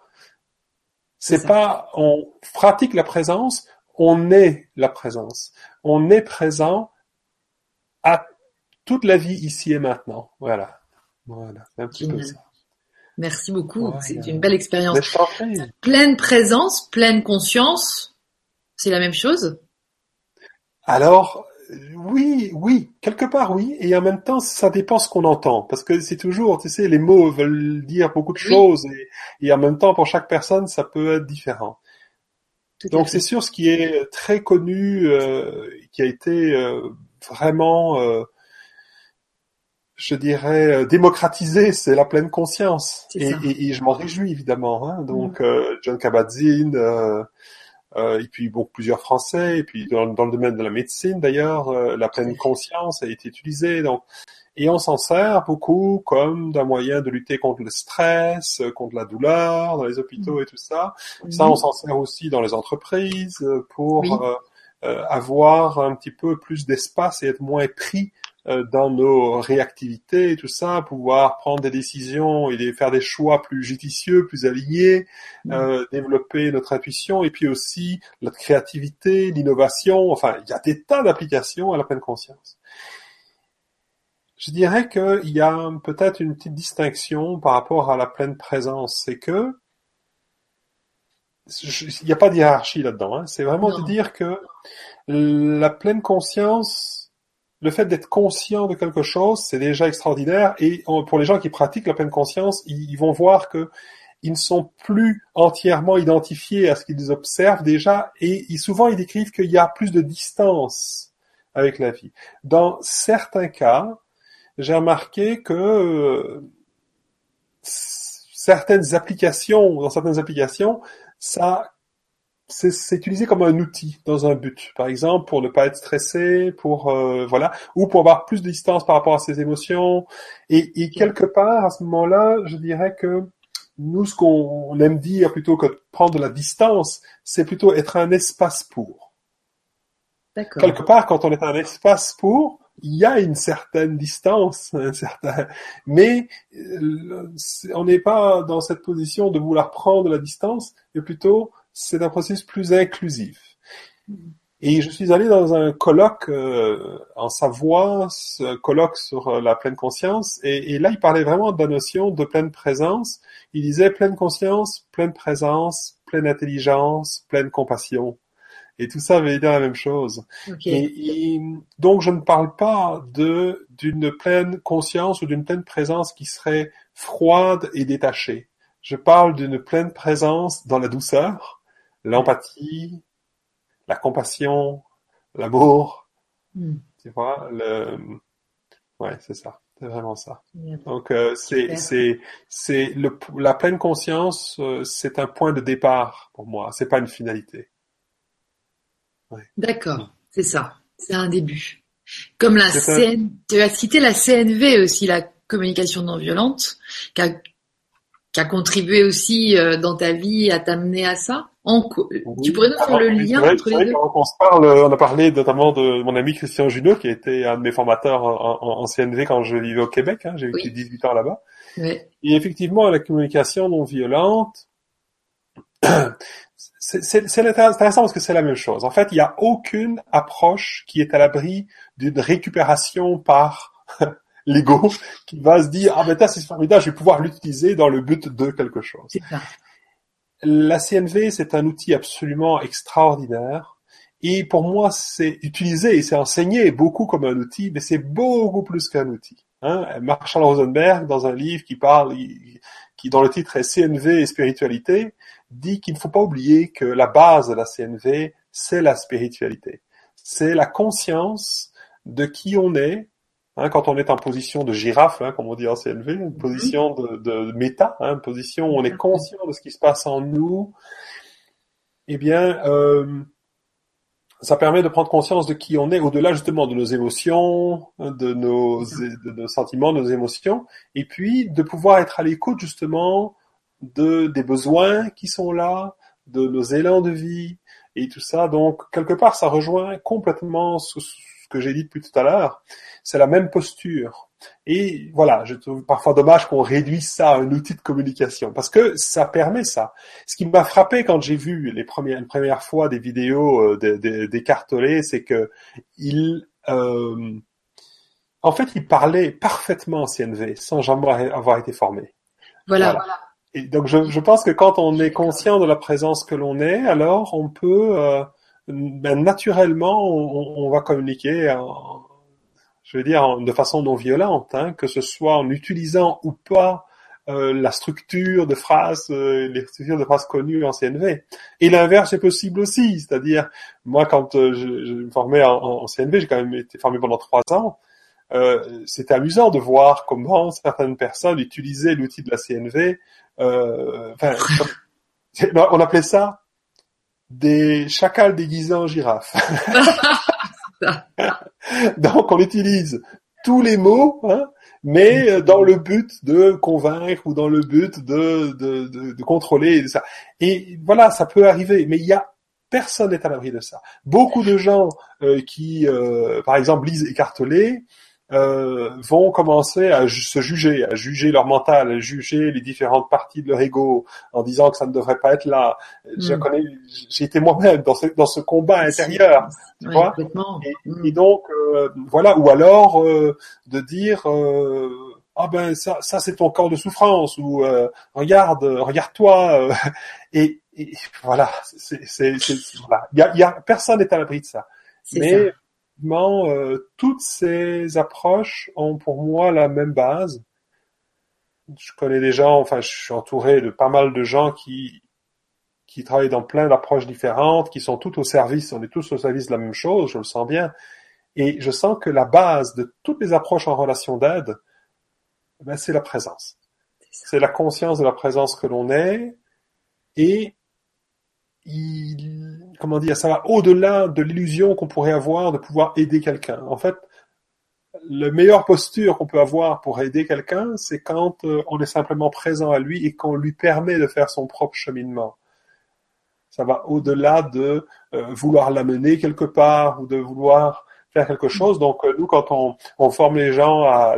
C'est pas on pratique la présence, on est la présence. On est présent à toute la vie ici et maintenant. Voilà. Voilà, c'est un petit peu ça. Merci beaucoup, c'est une belle expérience. Pleine présence, pleine conscience, c'est la même chose? Alors, oui, oui, quelque part oui, et en même temps ça dépend ce qu'on entend, parce que c'est toujours, tu sais, les mots veulent dire beaucoup de choses, et, en même temps pour chaque personne ça peut être différent. Donc c'est sûr, ce qui est très connu, euh, qui a été euh, vraiment, euh, je dirais, démocratisé, c'est la pleine conscience, et, je m'en réjouis évidemment. Hein. Donc mm. John Kabat-Zinn euh, et puis bon, plusieurs Français, et puis dans, dans le domaine de la médecine d'ailleurs, euh, la pleine conscience a été utilisée. Donc, et on s'en sert beaucoup comme d'un moyen de lutter contre le stress, contre la douleur dans les hôpitaux et tout ça. Ça, on s'en sert aussi dans les entreprises pour euh, avoir un petit peu plus d'espace et être moins pris euh, dans nos réactivités et tout ça, pouvoir prendre des décisions et faire des choix plus judicieux, plus alignés, mm. euh, développer notre intuition et puis aussi notre créativité, l'innovation. Enfin, il y a des tas d'applications à la pleine conscience. Je dirais qu'il y a peut-être une petite distinction par rapport à la pleine présence, c'est que il n'y a pas de hiérarchie là-dedans. Hein. C'est vraiment de dire que la pleine conscience le fait d'être conscient de quelque chose, c'est déjà extraordinaire. Et pour les gens qui pratiquent la pleine conscience, ils, vont voir que ils ne sont plus entièrement identifiés à ce qu'ils observent déjà, et souvent ils décrivent qu'il y a plus de distance avec la vie. Dans certains cas, j'ai remarqué que euh, certaines applications, dans certaines applications, ça c'est utilisé comme un outil dans un but. Par exemple, pour ne pas être stressé, pour euh, voilà, ou pour avoir plus de distance par rapport à ses émotions. Et, quelque part, à ce moment-là, je dirais que nous, ce qu'on aime dire plutôt que de prendre de la distance, c'est plutôt être un espace pour. Quelque part, quand on est un espace pour, il y a une certaine distance, un certain, mais euh, on n'est pas dans cette position de vouloir prendre la distance, mais plutôt c'est un processus plus inclusif. Et je suis allé dans un colloque euh, en Savoie, un colloque sur euh, la pleine conscience, et, là il parlait vraiment de la notion de pleine présence. Il disait pleine conscience, pleine présence, pleine intelligence, pleine compassion. Et tout ça veut dire la même chose. Et, et donc je ne parle pas de d'une pleine conscience ou d'une pleine présence qui serait froide et détachée. Je parle d'une pleine présence dans la douceur, l'empathie, la compassion, l'amour. Hmm. Tu vois, le ouais, c'est ça. C'est vraiment ça. Donc euh, c'est c'est c'est le la pleine conscience, euh, c'est un point de départ pour moi. C'est pas une finalité. D'accord, c'est ça. C'est un début. Comme la un- CN, tu as cité la CNV aussi, la communication non violente, qui a, qui a contribué aussi euh, dans ta vie à t'amener à ça. En tu pourrais nous faire le lien vrai- entre les deux que quand on se parle, euh, on a parlé notamment de mon ami Christian Junot, qui été un de mes formateurs en, CNV quand je vivais au Québec. Hein, J'ai vécu Oui. 18 ans là-bas. Et effectivement, la communication non violente, c'est intéressant parce que c'est la même chose. En fait, il n'y a aucune approche qui est à l'abri d'une récupération par l'ego qui va se dire ah ben ça c'est formidable, je vais pouvoir l'utiliser dans le but de quelque chose. La CNV, c'est un outil absolument extraordinaire. Et pour moi, c'est utilisé et c'est enseigné beaucoup comme un outil, mais c'est beaucoup plus qu'un outil. Hein Marshall Rosenberg, dans un livre qui parle, qui dont le titre est CNV et spiritualité, dit qu'il ne faut pas oublier que la base de la CNV, c'est la spiritualité. C'est la conscience de qui on est, Hein, quand on est en position de girafe, hein, comme on dit en CNV, une position de, de méta, hein, une position où on est conscient de ce qui se passe en nous, eh bien, euh, ça permet de prendre conscience de qui on est, au-delà justement de nos émotions, de nos, de nos sentiments, de nos émotions, et puis de pouvoir être à l'écoute justement de des besoins qui sont là, de nos élans de vie et tout ça. Donc quelque part, ça rejoint complètement ce, ce que j'ai dit depuis tout à l'heure. C'est la même posture. Et voilà, je trouve parfois dommage qu'on réduise ça à un outil de communication, parce que ça permet ça. Ce qui m'a frappé quand j'ai vu les premières, les premières fois des vidéos euh, des de, de, c'est que il, euh, en fait, il parlait parfaitement en CNV sans jamais avoir été formé. Voilà. voilà. Et donc, je, je, pense que quand on est conscient de la présence que l'on est, alors on peut, euh, ben, naturellement, on, on, va communiquer en, je veux dire, de façon non violente, hein, que ce soit en utilisant ou pas euh, la structure de phrases, euh, les structures de phrases connues en CNV. Et l'inverse est possible aussi, c'est-à-dire, moi, quand euh, je, je, me formais en, en CNV, j'ai quand même été formé pendant trois ans, euh, c'était amusant de voir comment certaines personnes utilisaient l'outil de la CNV. Euh, enfin, on appelait ça des chacals déguisés en girafes. Donc on utilise tous les mots, hein, mais dans le but de convaincre ou dans le but de, de, contrôler ça. Et voilà, ça peut arriver, mais il y a personne n'est à l'abri de ça. Beaucoup de gens euh, qui, euh, par exemple, lisent écartelé, euh, vont commencer à se juger, à juger leur mental, à juger les différentes parties de leur ego, en disant que ça ne devrait pas être là. Mm. Je connais, j'ai été moi-même dans ce, dans ce combat intérieur, tu oui, vois. Et, mm. et, donc euh, voilà, ou alors euh, de dire ah ben ça, ça c'est ton corps de souffrance ou regarde, regarde-toi et, et, voilà, c'est, c'est, voilà. Il y a, y a personne n'est à l'abri de ça. Mais ça euh, toutes ces approches ont pour moi la même base. Je connais des gens, enfin, je suis entouré de pas mal de gens qui qui travaillent dans plein d'approches différentes, qui sont toutes au service, on est tous au service de la même chose, je le sens bien. Et je sens que la base de toutes les approches en relation d'aide, ben, c'est la présence. C'est la conscience de la présence que l'on est et il, comment dire, ça va au-delà de l'illusion qu'on pourrait avoir de pouvoir aider quelqu'un. En fait, la meilleure posture qu'on peut avoir pour aider quelqu'un, c'est quand euh, on est simplement présent à lui et qu'on lui permet de faire son propre cheminement. Ça va au-delà de euh, vouloir l'amener quelque part ou de vouloir faire quelque chose. Donc euh, nous, quand on, forme les gens à,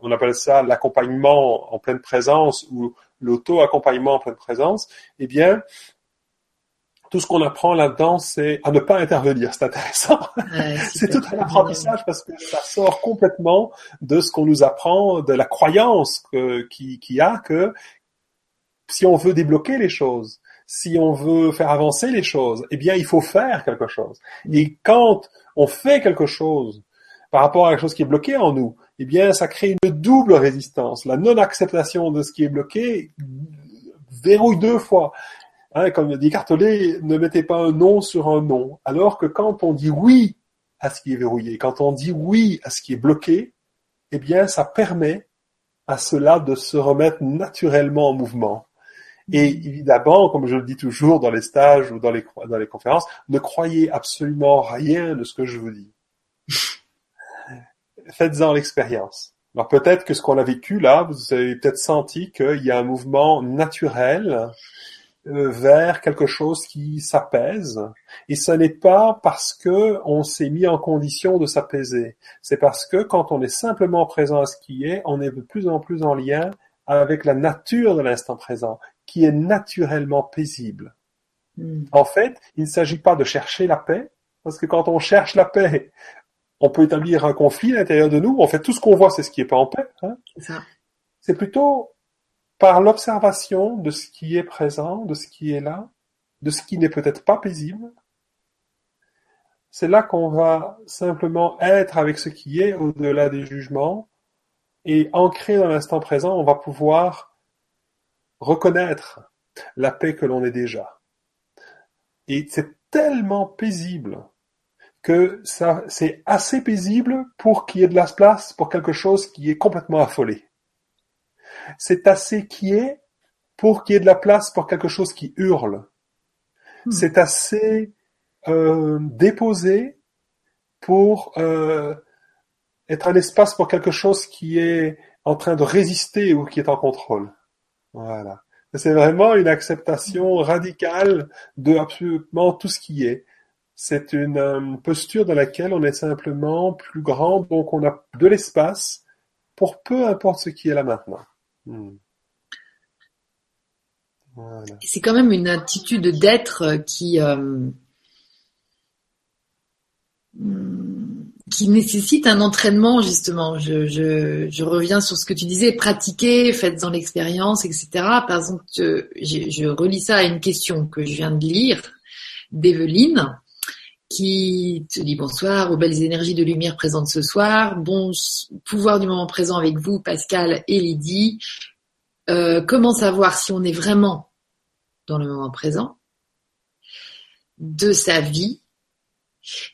on appelle ça l'accompagnement en pleine présence ou l'auto-accompagnement en pleine présence, eh bien, tout ce qu'on apprend là-dedans, c'est à ne pas intervenir. C'est intéressant. Ouais, c'est tout un apprentissage parce que ça sort complètement de ce qu'on nous apprend, de la croyance qu'il qui y a que si on veut débloquer les choses, si on veut faire avancer les choses, eh bien, il faut faire quelque chose. Et quand on fait quelque chose par rapport à quelque chose qui est bloqué en nous, eh bien, ça crée une double résistance. La non-acceptation de ce qui est bloqué verrouille deux fois. Hein, comme dit Cartelet, ne mettez pas un non sur un non. Alors que quand on dit oui à ce qui est verrouillé, quand on dit oui à ce qui est bloqué, eh bien, ça permet à cela de se remettre naturellement en mouvement. Et évidemment, comme je le dis toujours dans les stages ou dans les, dans les conférences, ne croyez absolument rien de ce que je vous dis. Faites-en l'expérience. Alors peut-être que ce qu'on a vécu là, vous avez peut-être senti qu'il y a un mouvement naturel vers quelque chose qui s'apaise. Et ce n'est pas parce que on s'est mis en condition de s'apaiser. C'est parce que quand on est simplement présent à ce qui est, on est de plus en plus en lien avec la nature de l'instant présent, qui est naturellement paisible. Hmm. En fait, il ne s'agit pas de chercher la paix, parce que quand on cherche la paix, on peut établir un conflit à l'intérieur de nous. En fait, tout ce qu'on voit, c'est ce qui est pas en paix. Hein. C'est plutôt par l'observation de ce qui est présent, de ce qui est là, de ce qui n'est peut-être pas paisible, c'est là qu'on va simplement être avec ce qui est au-delà des jugements et ancré dans l'instant présent, on va pouvoir reconnaître la paix que l'on est déjà. Et c'est tellement paisible que c'est assez paisible pour qu'il y ait de la place pour quelque chose qui est complètement affolé c'est assez qui est pour qu'il y ait de la place pour quelque chose qui hurle. Hmm. C'est assez euh, déposé pour euh, être un espace pour quelque chose qui est en train de résister ou qui est en contrôle. Voilà. C'est vraiment une acceptation radicale de absolument tout ce qui est. C'est une euh, posture dans laquelle on est simplement plus grand, donc on a de l'espace pour peu importe ce qui est là maintenant. Hmm. C'est quand même une attitude d'être qui euh, qui nécessite un entraînement justement. Je, reviens sur ce que tu disais, pratiquer, faites dans l'expérience, etc. Par exemple, je, je relis ça à une question que je viens de lire d'Evelyne qui te dit bonsoir aux belles énergies de lumière présentes ce soir. Bon pouvoir du moment présent avec vous, Pascal et Lydie. Euh, comment savoir si on est vraiment dans le moment présent de sa vie?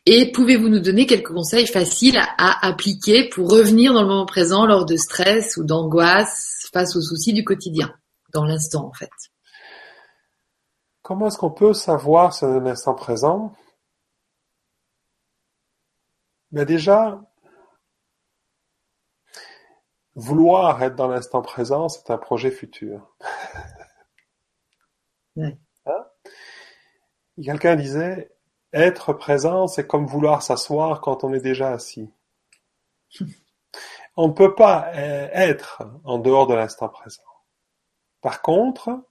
Et pouvez-vous nous donner quelques conseils faciles à, appliquer pour revenir dans le moment présent lors de stress ou d'angoisse face aux soucis du quotidien, dans l'instant en fait Comment est-ce qu'on peut savoir si un instant présent? Mais déjà, vouloir être dans l'instant présent, c'est un projet futur. Hein? Quelqu'un disait, être présent, c'est comme vouloir s'asseoir quand on est déjà assis. On ne peut pas euh, être en dehors de l'instant présent. Par contre,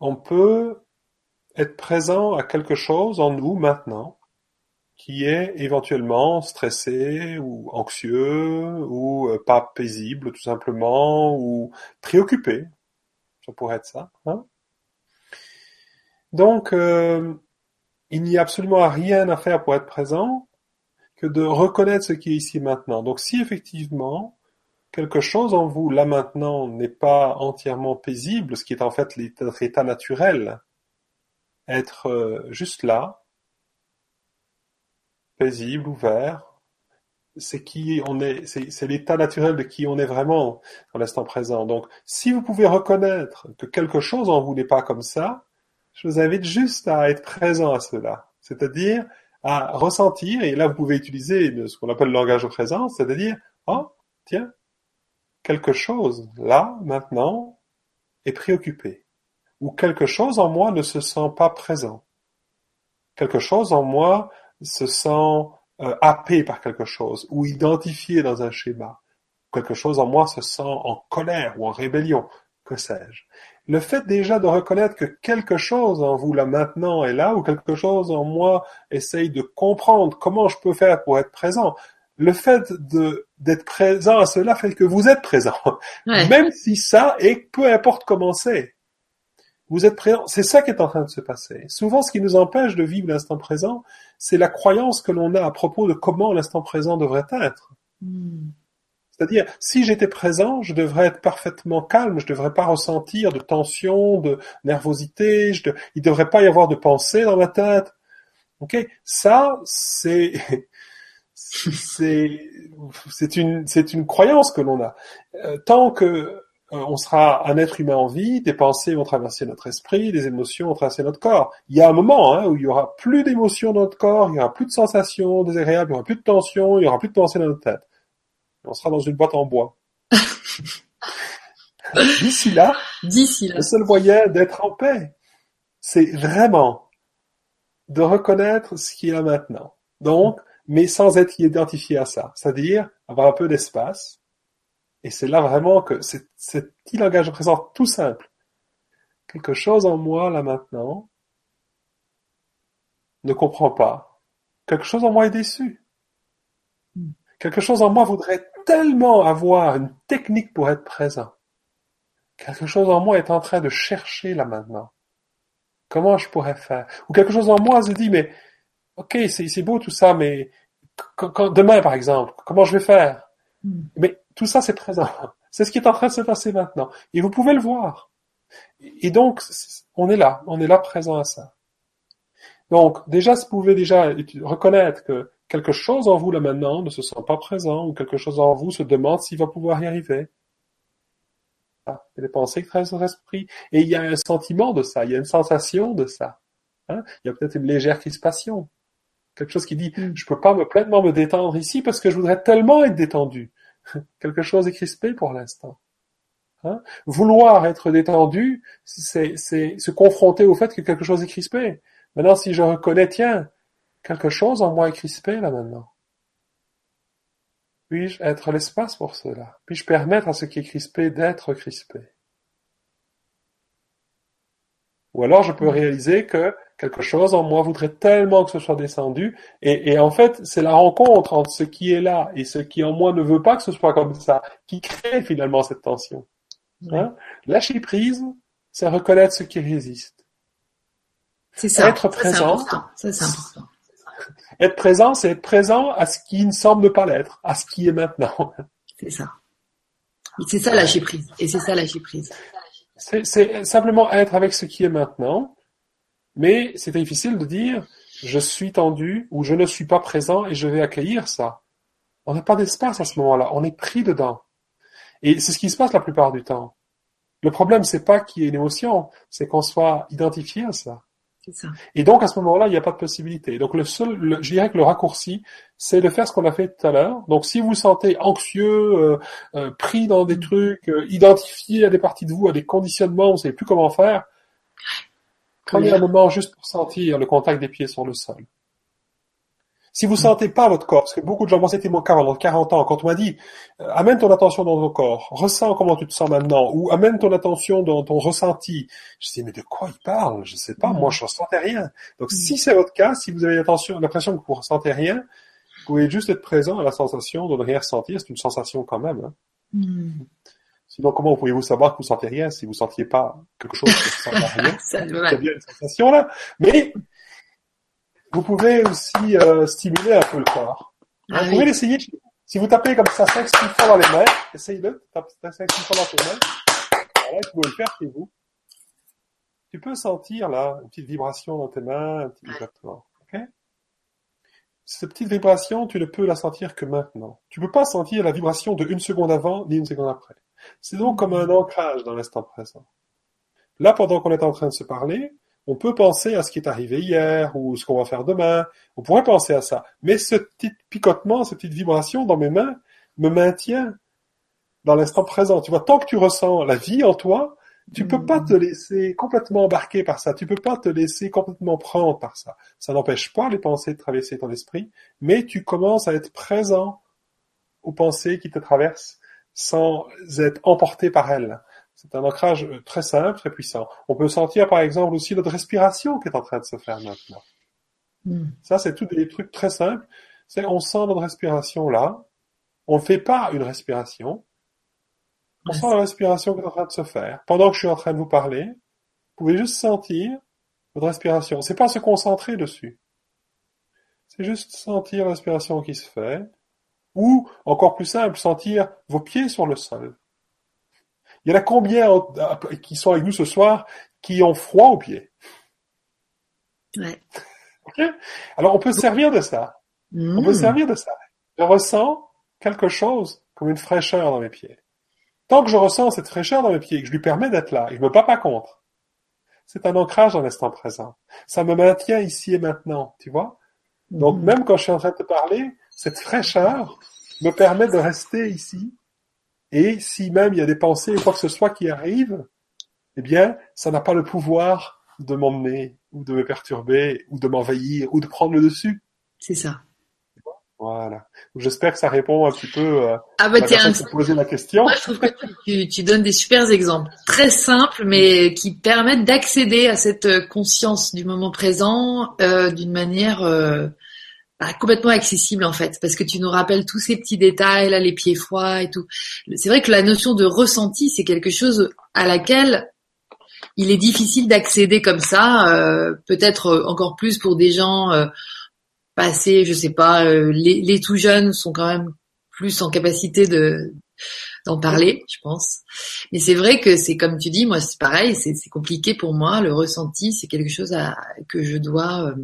on peut être présent à quelque chose en nous maintenant qui est éventuellement stressé ou anxieux ou euh, pas paisible tout simplement ou préoccupé. Ça pourrait être ça. Hein Donc, euh, il n'y a absolument rien à faire pour être présent que de reconnaître ce qui est ici maintenant. Donc, si effectivement quelque chose en vous là maintenant n'est pas entièrement paisible, ce qui est en fait l'état naturel, être euh, juste là, paisible, ouvert. C'est qui on est, c'est l'état naturel de qui on est vraiment dans l'instant présent. Donc, si vous pouvez reconnaître que quelque chose en vous n'est pas comme ça, je vous invite juste à être présent à cela. C'est-à-dire à ressentir, et là vous pouvez utiliser ce qu'on appelle le langage de présence, c'est-à-dire, oh, tiens, quelque chose, là, maintenant, est préoccupé. Ou quelque chose en moi ne se sent pas présent. Quelque chose en moi se sent euh, happé par quelque chose ou identifié dans un schéma. Quelque chose en moi se sent en colère ou en rébellion, que sais-je. Le fait déjà de reconnaître que quelque chose en vous là maintenant est là ou quelque chose en moi essaye de comprendre comment je peux faire pour être présent. Le fait de d'être présent à cela fait que vous êtes présent, même si ça et peu importe comment c'est. Vous êtes présent. C'est ça qui est en train de se passer. Souvent, ce qui nous empêche de vivre l'instant présent, c'est la croyance que l'on a à propos de comment l'instant présent devrait être. Hmm. C'est-à-dire, si j'étais présent, je devrais être parfaitement calme, je ne devrais pas ressentir de tension, de nervosité, je de... il ne devrait pas y avoir de pensée dans ma tête. Ok, ça, c'est c'est c'est une c'est une croyance que l'on a. Euh, tant que on sera un être humain en vie, des pensées vont traverser notre esprit, des émotions vont traverser notre corps. Il y a un moment hein, où il y aura plus d'émotions dans notre corps, il y aura plus de sensations désagréables, il y aura plus de tension, il y aura plus de pensées dans notre tête on sera dans une boîte en bois. D'ici là, D'ici là, le seul moyen d'être en paix, c'est vraiment de reconnaître ce qui est là maintenant. Donc, mais sans être identifié à ça. C'est-à-dire avoir un peu d'espace. Et c'est là vraiment que c'est ce petit langage présent tout simple. Quelque chose en moi, là maintenant, ne comprend pas. Quelque chose en moi est déçu. Quelque chose en moi voudrait tellement avoir une technique pour être présent. Quelque chose en moi est en train de chercher là maintenant. Comment je pourrais faire? Ou quelque chose en moi se dit, mais ok, c'est beau tout ça, mais quand, demain par exemple, comment je vais faire? Hmm. Mais tout ça c'est présent. C'est ce qui est en train de se passer maintenant. Et vous pouvez le voir. Et donc, on est là, on est là présent à ça. Donc, déjà, vous pouvez déjà reconnaître que quelque chose en vous là maintenant ne se sent pas présent ou quelque chose en vous se demande s'il va pouvoir y arriver. Ah, il y a des pensées qui traversent votre esprit et il y a un sentiment de ça, il y a une sensation de ça. Hein? il y a peut-être une légère crispation, quelque chose qui dit mm. je peux pas me pleinement me détendre ici parce que je voudrais tellement être détendu. quelque chose est crispé pour l'instant. Hein? Vouloir être détendu, c'est se confronter au fait que quelque chose est crispé. Maintenant, si je reconnais, tiens, Quelque chose en moi est crispé là maintenant. Puis-je être l'espace pour cela? Puis-je permettre à ce qui est crispé d'être crispé? Ou alors je peux réaliser que quelque chose en moi voudrait tellement que ce soit descendu, et, en fait c'est la rencontre entre ce qui est là et ce qui en moi ne veut pas que ce soit comme ça, qui crée finalement cette tension. Hein? Lâcher prise, c'est reconnaître ce qui résiste. C'est ça. Être présent. C'est important. Être présent, c'est être présent à ce qui ne semble pas l'être, à ce qui est maintenant. C'est ça. C'est ça lâcher prise. Et c'est ça lâcher prise. C'est simplement être avec ce qui est maintenant, mais c'est difficile de dire je suis tendu ou je ne suis pas présent et je vais accueillir ça. On n'a pas d'espace à ce moment-là, on est pris dedans. Et c'est ce qui se passe la plupart du temps. Le problème, c'est pas qu'il y ait une émotion, c'est qu'on soit identifié à ça. Et donc, à ce moment-là, il n'y a pas de possibilité. Donc, le seul, je dirais que le raccourci, c'est de faire ce qu'on a fait tout à l'heure. Donc, si vous vous sentez anxieux, euh, euh, pris dans des mm. trucs, euh, identifié à des parties de vous, à des conditionnements, vous ne savez plus comment faire, prenez un moment juste pour sentir le contact des pieds sur le sol. Si vous sentez pas votre corps, parce que beaucoup de gens, moi c'était mon cas pendant 40 ans, quand on m'a dit, euh, amène ton attention dans ton corps, ressens comment tu te sens maintenant, ou amène ton attention dans ton ressenti. Je dis, mais de quoi il parle? Je sais pas, moi je ressentais rien. Donc si c'est votre cas, si vous avez l'impression que vous ressentez rien, vous pouvez juste être présent à la sensation de ne rien ressentir, c'est une sensation quand même. Hein. Hmm. Sinon, comment pourriez-vous savoir que vous sentez rien si vous sentiez pas quelque chose que vous rien? C'est bien une sensation là. Mais vous pouvez aussi euh, stimuler un peu le corps. Ah vous pouvez l'essayer. Si vous tapez comme ça 5-6 fois dans les mains, essayez-le, tapez 5-6 fois dans tes mains. Voilà, vous pouvez le faire chez vous. Tu peux sentir là une petite vibration dans tes mains, un petit vibratoire. Ok? Cette petite vibration, tu ne peux la sentir que maintenant. Tu peux pas sentir la vibration de une seconde avant ni une seconde après. C'est donc comme un ancrage dans l'instant présent. Là, pendant qu'on est en train de se parler, on peut penser à ce qui est arrivé hier ou ce qu'on va faire demain. On pourrait penser à ça. Mais ce petit picotement, cette petite vibration dans mes mains me maintient dans l'instant présent. Tu vois, tant que tu ressens la vie en toi, tu peux pas te laisser complètement embarquer par ça. Tu peux pas te laisser complètement prendre par ça. Ça n'empêche pas les pensées de traverser ton esprit, mais tu commences à être présent aux pensées qui te traversent sans être emporté par elles. C'est un ancrage euh, très simple, très puissant. On peut sentir par exemple aussi notre respiration qui est en train de se faire maintenant. Hmm. Ça, c'est tous des trucs très simples. C'est on sent notre respiration là. On ne fait pas une respiration. On sent la respiration qui est en train de se faire. Pendant que je suis en train de vous parler, pouvez juste sentir votre respiration. C'est pas se concentrer dessus. C'est juste sentir la respiration qui se fait. Ou, encore plus simple, sentir vos pieds sur le sol. Il y en a combien qui sont avec nous ce soir qui ont froid aux pieds? Ouais. Alors on peut se servir de ça. On peut se mmh. servir de ça. Je ressens quelque chose comme une fraîcheur dans mes pieds. Tant que je ressens cette fraîcheur dans mes pieds, que je lui permets d'être là, et je me bats pas contre, c'est un ancrage dans l'instant présent. Ça me maintient ici et maintenant, tu vois? Donc mmh. même quand je suis en train de te parler, cette fraîcheur me permet de rester ici. Et si même il y a des pensées ou quoi que ce soit qui arrivent, eh bien, ça n'a pas le pouvoir de m'emmener ou de me perturber ou de m'envahir ou de prendre le dessus. C'est ça. Voilà. J'espère que ça répond un petit peu euh, ah bah à tiens, poser la question. Moi, je trouve que tu, tu, donnes des super exemples, très simples, mais qui permettent d'accéder à cette conscience du moment présent euh, d'une manière euh, bah, complètement accessible en fait, parce que tu nous rappelles tous ces petits détails, là, les pieds froids et tout. C'est vrai que la notion de ressenti, c'est quelque chose à laquelle il est difficile d'accéder comme ça, euh, peut-être encore plus pour des gens passer, je sais pas, euh, les, les tout jeunes sont quand même plus en capacité de d'en parler, je pense. Mais c'est vrai que c'est comme tu dis, moi c'est pareil, c'est compliqué pour moi. Le ressenti, c'est quelque chose à, que je dois euh,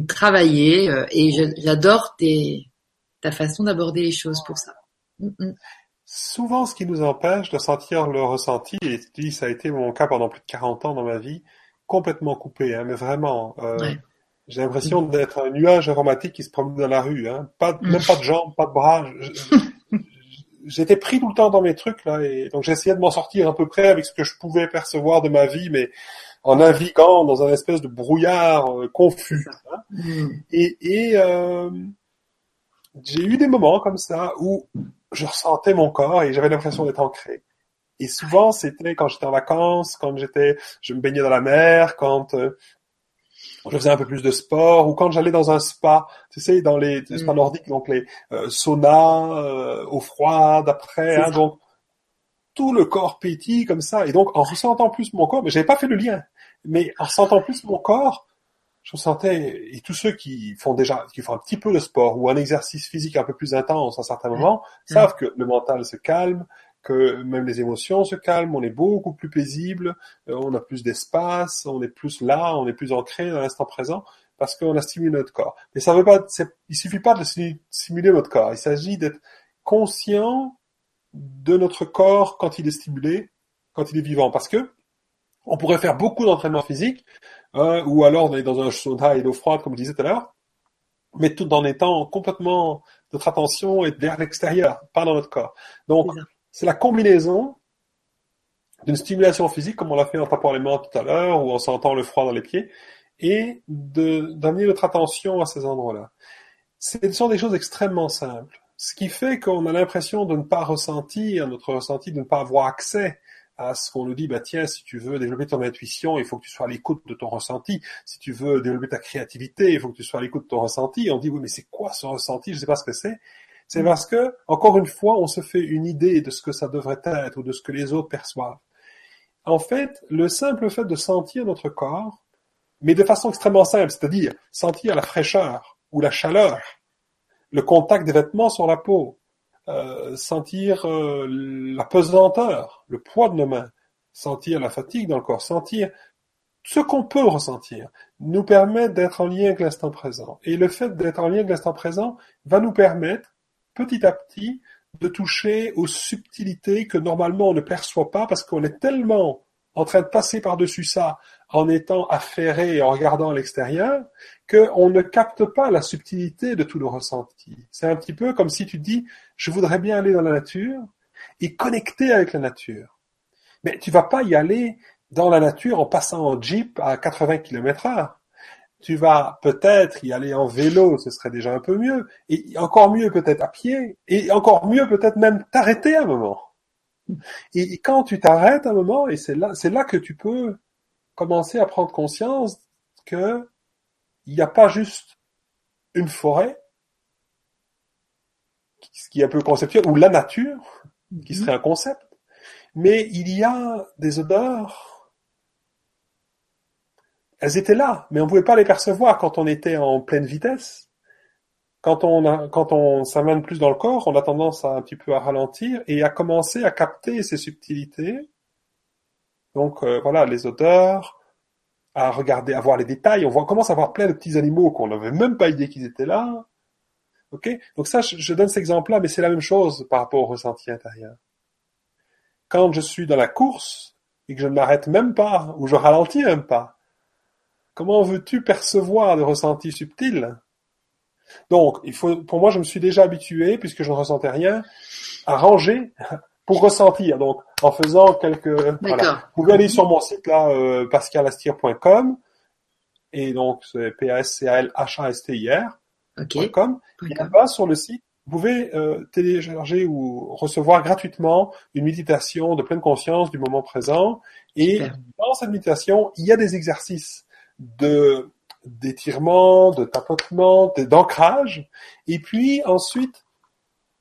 travailler euh, et j'adore ta façon d'aborder les choses pour ça. Mm, mm. Souvent, ce qui nous empêche de sentir le ressenti, et tu dis, ça a été mon cas pendant plus de 40 ans dans ma vie, complètement coupé, hein, mais vraiment. J'ai l'impression d'être un nuage aromatique qui se promène dans la rue. Hein. Pas, mm. même pas de jambes, pas de bras. J'étais pris tout le temps dans mes trucs là, et donc j'essayais de m'en sortir à peu près avec ce que je pouvais percevoir de ma vie, mais en naviguant dans un espèce de brouillard euh, confus. Hein. Mm. Et, et euh, j'ai eu des moments comme ça où je ressentais mon corps et j'avais l'impression d'être ancré. Et souvent, c'était quand j'étais en vacances, quand j'étais, je me baignais dans la mer, quand euh, je faisais un peu plus de sport ou quand j'allais dans un spa, tu sais, dans les, spas mm. nordiques, donc les euh, saunas, euh, eau froide après, hein, donc tout le corps pétille comme ça. Et donc en ressentant plus mon corps, mais j'avais pas fait le lien, mais en ressentant plus mon corps, je sentais, et tous ceux qui font déjà, qui font un petit peu de sport ou un exercice physique un peu plus intense à certains moments, mm. savent que le mental se calme, que même les émotions se calment, on est beaucoup plus paisible, euh, on a plus d'espace, on est plus là, on est plus ancré dans l'instant présent parce qu'on a stimulé notre corps. Mais ça veut pas, il suffit pas de stimuler votre corps. Il s'agit d'être conscient de notre corps quand il est stimulé, quand il est vivant, parce que on pourrait faire beaucoup d'entraînement physique, euh, ou alors on est dans un sauna et l'eau froide, comme je disais tout à l'heure, mais tout en étant complètement notre attention est vers l'extérieur, pas dans notre corps. Donc, c'est la combinaison d'une stimulation physique, comme on l'a fait en tapant les mains tout à l'heure, ou en sentant le froid dans les pieds, et d'amener notre attention à ces endroits-là. Ce sont des choses extrêmement simples. Ce qui fait qu'on a l'impression de ne pas ressentir notre ressenti, de ne pas avoir accès à ce qu'on nous dit, bah tiens, si tu veux développer ton intuition, il faut que tu sois à l'écoute de ton ressenti. Si tu veux développer ta créativité, il faut que tu sois à l'écoute de ton ressenti. on dit, oui, mais c'est quoi ce ressenti? Je ne sais pas ce que c'est. C'est parce que, encore une fois, on se fait une idée de ce que ça devrait être ou de ce que les autres perçoivent. En fait, le simple fait de sentir notre corps, mais de façon extrêmement simple, c'est-à-dire sentir la fraîcheur ou la chaleur, le contact des vêtements sur la peau, euh, sentir euh, la pesanteur, le poids de nos mains, sentir la fatigue dans le corps, sentir ce qu'on peut ressentir, nous permet d'être en lien avec l'instant présent. Et le fait d'être en lien avec l'instant présent va nous permettre petit à petit de toucher aux subtilités que normalement on ne perçoit pas parce qu'on est tellement en train de passer par-dessus ça en étant affairé et en regardant à l'extérieur qu'on ne capte pas la subtilité de tout le ressenti. C'est un petit peu comme si tu dis je voudrais bien aller dans la nature et connecter avec la nature. Mais tu vas pas y aller dans la nature en passant en jeep à 80 km heure tu vas peut-être y aller en vélo, ce serait déjà un peu mieux, et encore mieux peut-être à pied, et encore mieux peut-être même t'arrêter un moment. Et quand tu t'arrêtes un moment, et c'est là, c'est là que tu peux commencer à prendre conscience que il n'y a pas juste une forêt, ce qui est un peu conceptuel, ou la nature, qui serait un concept, mais il y a des odeurs, elles étaient là, mais on pouvait pas les percevoir quand on était en pleine vitesse. Quand on a, quand on s'amène plus dans le corps, on a tendance à un petit peu à ralentir et à commencer à capter ces subtilités. Donc euh, voilà, les odeurs, à regarder, à voir les détails. On commence à voir plein de petits animaux qu'on n'avait même pas idée qu'ils étaient là. Ok? Donc ça, je, donne cet exemple-là, mais c'est la même chose par rapport au ressenti intérieur. Quand je suis dans la course et que je ne m'arrête même pas ou je ralentis même pas, comment veux-tu percevoir des ressentis subtils Donc, il faut, pour moi, je me suis déjà habitué, puisque je ne ressentais rien, à ranger pour ressentir. Donc, en faisant quelques, voilà. Vous pouvez aller sur mon site là, euh, pascalastir.com et donc c'est p a s c a l h a s t i r okay. .com. Et là-bas sur le site, vous pouvez euh, télécharger ou recevoir gratuitement une méditation de pleine conscience du moment présent. Et Super. dans cette méditation, il y a des exercices de d'étirement, de tapotement, d'ancrage, et puis ensuite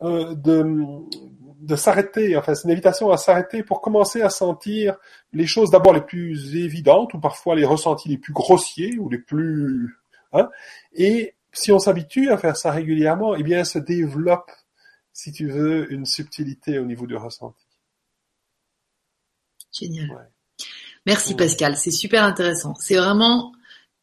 euh, de, de s'arrêter. Enfin, c'est une invitation à s'arrêter pour commencer à sentir les choses d'abord les plus évidentes ou parfois les ressentis les plus grossiers ou les plus hein, et si on s'habitue à faire ça régulièrement, eh bien, se développe, si tu veux, une subtilité au niveau du ressenti. Génial. Ouais. Merci Ouais. Pascal, c'est super intéressant. C'est vraiment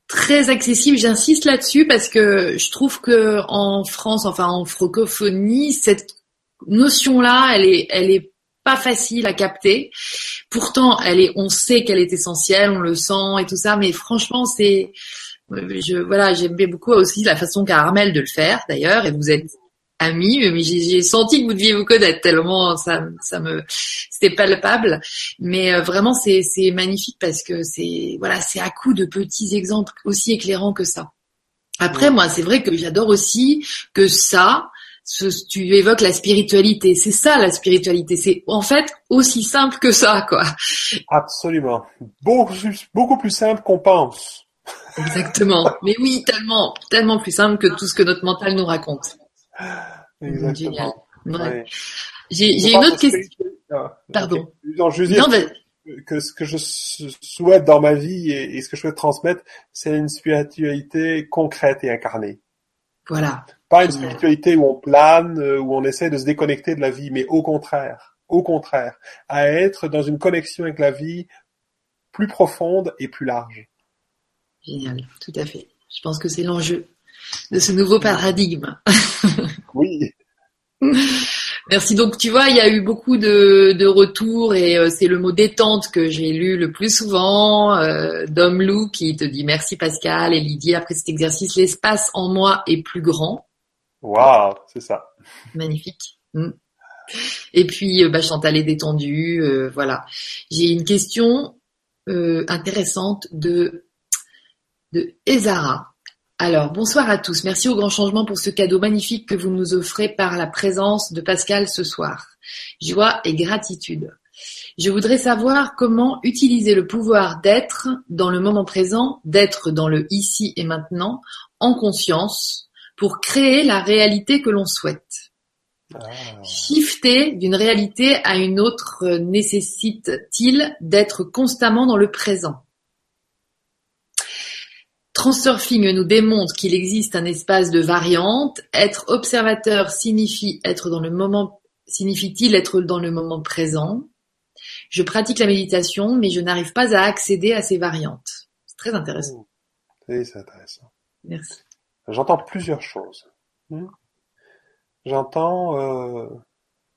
très accessible. J'insiste là-dessus parce que je trouve que en France, enfin en francophonie, cette notion-là, elle est, elle est pas facile à capter. Pourtant, elle est, on sait qu'elle est essentielle, on le sent et tout ça, mais franchement, c'est, je, voilà, j'aimais beaucoup aussi la façon qu'a Armel de le faire d'ailleurs, et vous êtes amis, mais j'ai senti que vous deviez vous connaître tellement ça, ça me, c'était palpable. Mais euh, vraiment, c'est c'est magnifique parce que c'est voilà, c'est à coup de petits exemples aussi éclairants que ça. Après, moi, c'est vrai que j'adore aussi que ça, ce- tu évoques la spiritualité. C'est ça la spiritualité. C'est en fait aussi simple que ça, quoi. Absolument. Beaucoup, plus- beaucoup plus simple qu'on pense. Exactement. Mais oui, tellement, tellement plus simple que tout ce que notre mental nous raconte. Exactement. Génial. Ouais. J'ai une autre que question. ah, Pardon. Non, je veux dire Non, que ce que je sou- souhaite dans ma vie et, et ce que je souhaite transmettre, c'est une spiritualité concrète et incarnée. voilà. Pas une Génial. spiritualité où on plane, euh, où on essaie de se déconnecter de la vie, mais au contraire, au contraire, à être dans une connexion avec la vie plus profonde et plus large. Génial. Tout à fait. Je pense que c'est l'enjeu de ce nouveau paradigme. Oui. Merci. Donc, tu vois, il y a eu beaucoup de, de retours et euh, c'est le mot détente que j'ai lu le plus souvent. Euh, Dom Lou qui te dit merci Pascal et Lydie après cet exercice, l'espace en moi est plus grand. Waouh, c'est ça. Magnifique. Mm. Et puis, euh, bah, Chantal est détendue. euh, voilà. J'ai une question euh, intéressante de de Ezara. Alors, bonsoir à tous. Merci au Grand Changement pour ce cadeau magnifique que vous nous offrez par la présence de Pascal ce soir. Joie et gratitude. Je voudrais savoir comment utiliser le pouvoir d'être dans le moment présent, d'être dans le ici et maintenant, en conscience, pour créer la réalité que l'on souhaite. Ah. Shifter d'une réalité à une autre nécessite-t-il d'être constamment dans le présent? Transurfing nous démontre qu'il existe un espace de variantes. Être observateur signifie être dans le moment, signifie-t-il être dans le moment présent? Je pratique la méditation, mais je n'arrive pas à accéder à ces variantes. C'est très intéressant. Oui, c'est intéressant. Merci. J'entends plusieurs choses. Hmm. J'entends euh,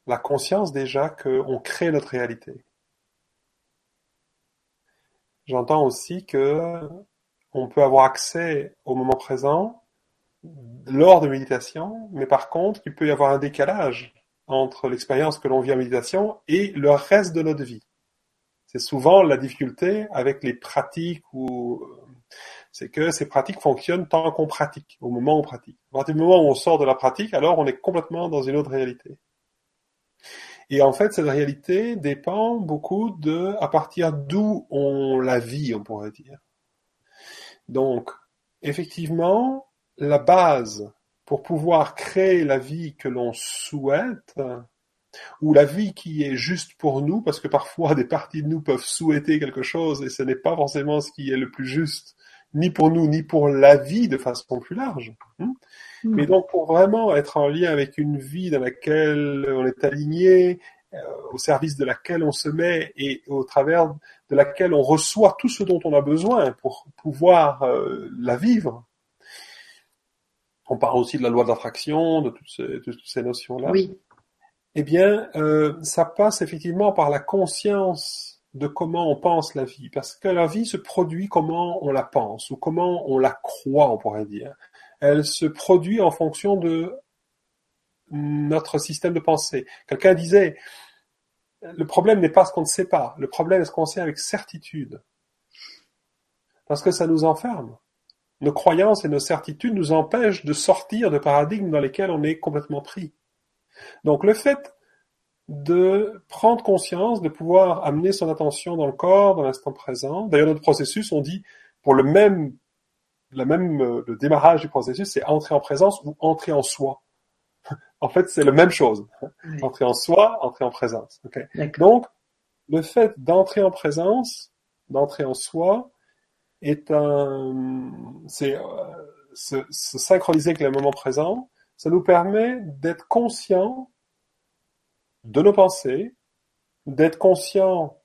la conscience déjà qu'on crée notre réalité. J'entends aussi que on peut avoir accès au moment présent lors de méditation, mais par contre, il peut y avoir un décalage entre l'expérience que l'on vit en méditation et le reste de notre vie. C'est souvent la difficulté avec les pratiques ou c'est que ces pratiques fonctionnent tant qu'on pratique, au moment où on pratique. À partir du moment où on sort de la pratique, alors on est complètement dans une autre réalité. Et en fait, cette réalité dépend beaucoup de à partir d'où on la vit, on pourrait dire. Donc, effectivement, la base pour pouvoir créer la vie que l'on souhaite, ou la vie qui est juste pour nous, parce que parfois des parties de nous peuvent souhaiter quelque chose et ce n'est pas forcément ce qui est le plus juste ni pour nous, ni pour la vie de façon plus large. Hein. Mm. Mais donc pour vraiment être en lien avec une vie dans laquelle on est aligné, euh, au service de laquelle on se met et au travers de laquelle on reçoit tout ce dont on a besoin pour pouvoir euh, la vivre. On parle aussi de la loi d'attraction, de, toutes ces, de toutes ces notions-là. Oui. Eh bien, euh, ça passe effectivement par la conscience de comment on pense la vie, parce que la vie se produit comment on la pense ou comment on la croit, on pourrait dire elle se produit en fonction de notre système de pensée. Quelqu'un disait, le problème n'est pas ce qu'on ne sait pas, le problème est ce qu'on sait avec certitude. Parce que ça nous enferme. Nos croyances et nos certitudes nous empêchent de sortir de paradigmes dans lesquels on est complètement pris. Donc le fait de prendre conscience, de pouvoir amener son attention dans le corps, dans l'instant présent. D'ailleurs, notre processus, on dit, pour le même la même, euh, le démarrage du processus, c'est entrer en présence ou entrer en soi. en fait, c'est la même chose. Entrer en soi, entrer en présence. Donc, le fait d'entrer en présence, d'entrer en soi, est un, c'est euh, se, se, synchroniser avec le moment présent. Ça nous permet d'être conscient de nos pensées, d'être conscient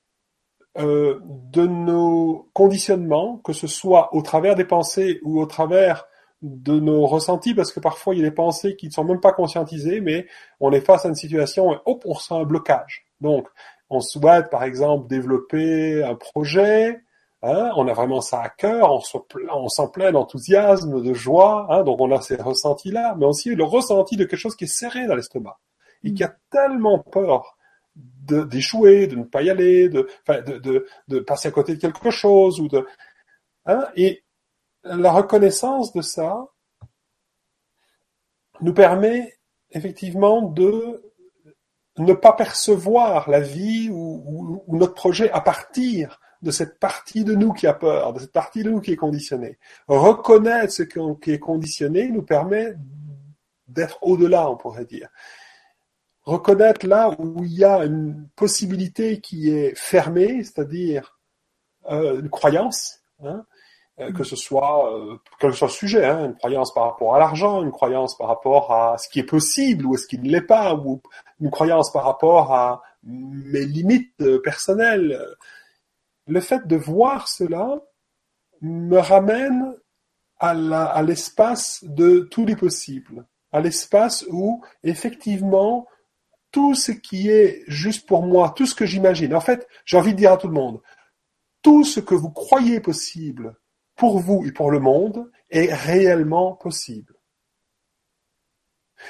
euh, de nos conditionnements, que ce soit au travers des pensées ou au travers de nos ressentis, parce que parfois il y a des pensées qui ne sont même pas conscientisées, mais on est face à une situation et on ressent un blocage. Donc, on souhaite par exemple développer un projet, hein, on a vraiment ça à cœur, on, se, on s'en plein d'enthousiasme, de joie, hein, donc on a ces ressentis-là, mais aussi le ressenti de quelque chose qui est serré dans l'estomac et qui a tellement peur d'échouer, de, ne pas y aller, de, de, de, de, passer à côté de quelque chose ou de, hein, et la reconnaissance de ça nous permet effectivement de ne pas percevoir la vie ou, ou, notre projet à partir de cette partie de nous qui a peur, de cette partie de nous qui est conditionnée. Reconnaître ce qui est conditionné nous permet d'être au-delà, on pourrait dire reconnaître là où il y a une possibilité qui est fermée, c'est-à-dire euh, une croyance, hein, euh, que ce soit euh, le sujet, hein, une croyance par rapport à l'argent, une croyance par rapport à ce qui est possible ou est ce qui ne l'est pas, ou une croyance par rapport à mes limites personnelles. Le fait de voir cela me ramène à l'espace de tous les possibles, à l'espace où effectivement tout ce qui est juste pour moi, tout ce que j'imagine. En fait, j'ai envie de dire à tout le monde, tout ce que vous croyez possible pour vous et pour le monde est réellement possible.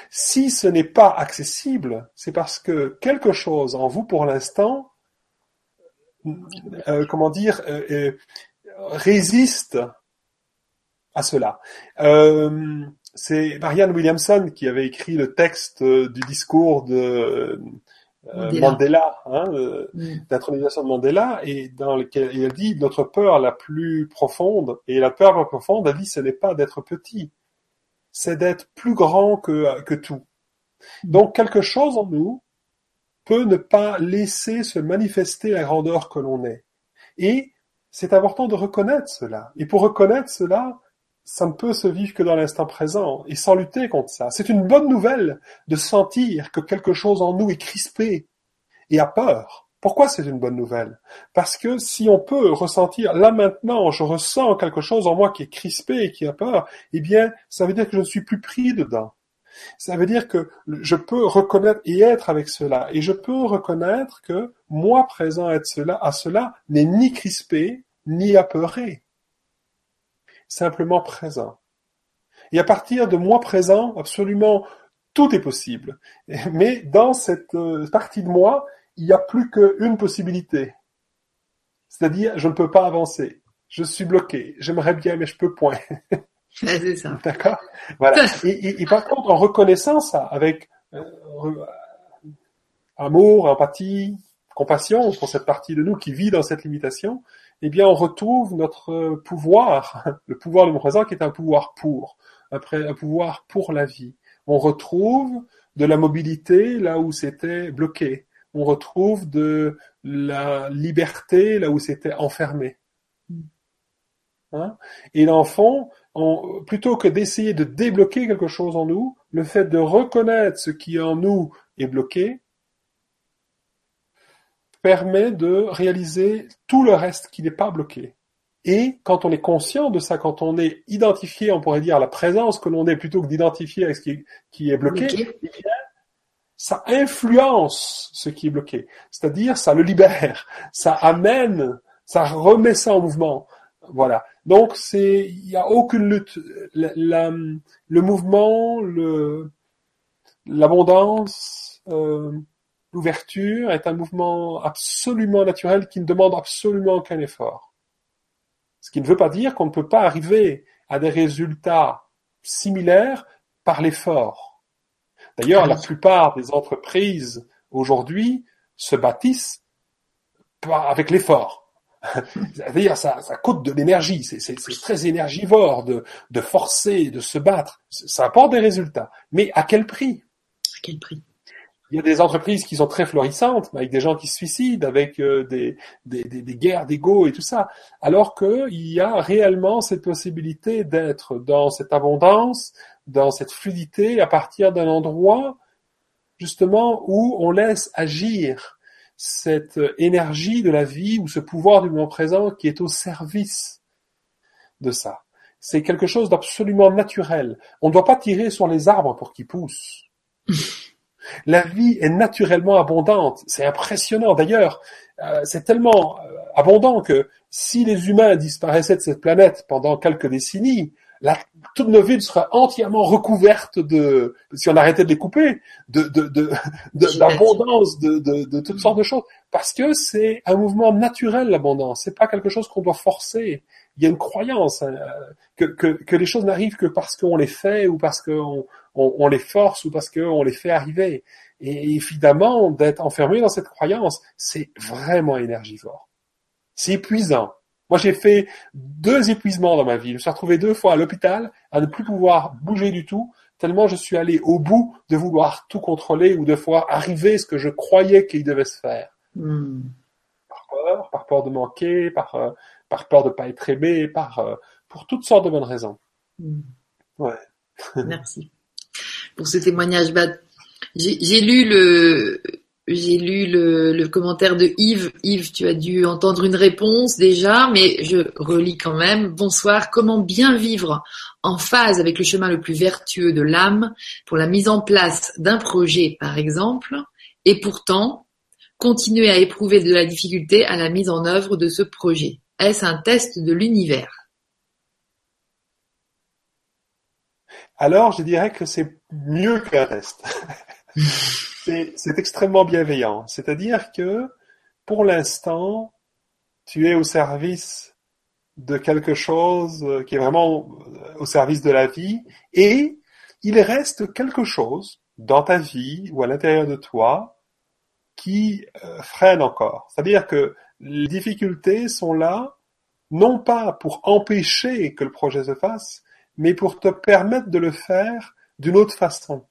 Si ce n'est pas accessible, c'est parce que quelque chose en vous pour l'instant, euh, euh, euh, résiste à cela. Euh, c'est Marianne Williamson qui avait écrit le texte euh, du discours de euh, Mandela, hein, mm. d'intronisation de Mandela, et dans lequel elle dit notre peur la plus profonde, et la peur la plus profonde, elle dit ce n'est pas d'être petit, c'est d'être plus grand que, que tout. Donc quelque chose en nous peut ne pas laisser se manifester la grandeur que l'on est. Et c'est important de reconnaître cela. Et pour reconnaître cela, ça ne peut se vivre que dans l'instant présent et sans lutter contre ça. C'est une bonne nouvelle de sentir que quelque chose en nous est crispé et a peur. Pourquoi c'est une bonne nouvelle? Parce que si on peut ressentir là maintenant, je ressens quelque chose en moi qui est crispé et qui a peur, eh bien, ça veut dire que je ne suis plus pris dedans. Ça veut dire que je peux reconnaître et être avec cela. Et je peux reconnaître que moi présent à cela, à cela n'est ni crispé, ni apeuré simplement présent. Et à partir de moi présent, absolument tout est possible. Mais dans cette euh, partie de moi, il n'y a plus qu'une possibilité. C'est-à-dire, je ne peux pas avancer. Je suis bloqué. J'aimerais bien, mais je peux point. c'est ça. D'accord? Voilà. Et, par contre, en reconnaissant ça avec euh, amour, empathie, compassion pour cette partie de nous qui vit dans cette limitation, eh bien, on retrouve notre pouvoir, le pouvoir du présent qui est un pouvoir pour, un pouvoir pour la vie. On retrouve de la mobilité là où c'était bloqué. On retrouve de la liberté là où c'était enfermé. Hein? Et dans fond, on, plutôt que d'essayer de débloquer quelque chose en nous, le fait de reconnaître ce qui en nous est bloqué permet de réaliser tout le reste qui n'est pas bloqué. Et quand on est conscient de ça, quand on est identifié, on pourrait dire la présence que l'on est plutôt que d'identifier ce qui est, qui est bloqué. Eh ça influence ce qui est bloqué. C'est-à-dire, ça le libère, ça amène, ça remet ça en mouvement. Voilà. Donc, c'est, il n'y a aucune lutte. La, la, le mouvement, le, l'abondance, euh, l'ouverture est un mouvement absolument naturel qui ne demande absolument aucun effort. Ce qui ne veut pas dire qu'on ne peut pas arriver à des résultats similaires par l'effort. D'ailleurs, la plupart des entreprises aujourd'hui se bâtissent avec l'effort. C'est-à-dire, ça, coûte de l'énergie, c'est très énergivore de, de forcer, de se battre. Ça apporte des résultats. Mais à quel prix? À quel prix? Il y a des entreprises qui sont très florissantes, avec des gens qui se suicident, avec euh, des, des, des, des guerres d'ego et tout ça, alors qu'il y a réellement cette possibilité d'être dans cette abondance, dans cette fluidité, à partir d'un endroit justement où on laisse agir cette énergie de la vie ou ce pouvoir du moment présent qui est au service de ça. C'est quelque chose d'absolument naturel. On ne doit pas tirer sur les arbres pour qu'ils poussent. La vie est naturellement abondante. C'est impressionnant. D'ailleurs, euh, c'est tellement euh, abondant que si les humains disparaissaient de cette planète pendant quelques décennies, la, toute nos villes seraient entièrement recouvertes de, si on arrêtait de les couper, de, de, de, d'abondance, de, de, de, toutes sortes de choses. Parce que c'est un mouvement naturel, l'abondance. C'est pas quelque chose qu'on doit forcer. Il y a une croyance hein, que, que, que les choses n'arrivent que parce qu'on les fait ou parce qu'on on, on les force ou parce qu'on les fait arriver. Et évidemment, d'être enfermé dans cette croyance, c'est vraiment énergivore. C'est épuisant. Moi, j'ai fait deux épuisements dans ma vie. Je me suis retrouvé deux fois à l'hôpital à ne plus pouvoir bouger du tout, tellement je suis allé au bout de vouloir tout contrôler ou de fois arriver à ce que je croyais qu'il devait se faire. Mm. Par peur, par peur de manquer, par, euh, par peur de pas être aimé, par, euh, pour toutes sortes de bonnes raisons. Mm. Ouais. Merci pour ce témoignage. Bah, j'ai lu le j'ai lu le, le, commentaire de Yves. Yves, tu as dû entendre une réponse déjà, mais je relis quand même. Bonsoir. Comment bien vivre en phase avec le chemin le plus vertueux de l'âme pour la mise en place d'un projet, par exemple, et pourtant continuer à éprouver de la difficulté à la mise en œuvre de ce projet? Est-ce un test de l'univers? Alors, je dirais que c'est mieux qu'un test. c'est extrêmement bienveillant. C'est-à-dire que, pour l'instant, tu es au service de quelque chose qui est vraiment au service de la vie et il reste quelque chose dans ta vie ou à l'intérieur de toi qui euh, freine encore. C'est-à-dire que les difficultés sont là non pas pour empêcher que le projet se fasse, mais pour te permettre de le faire d'une autre façon.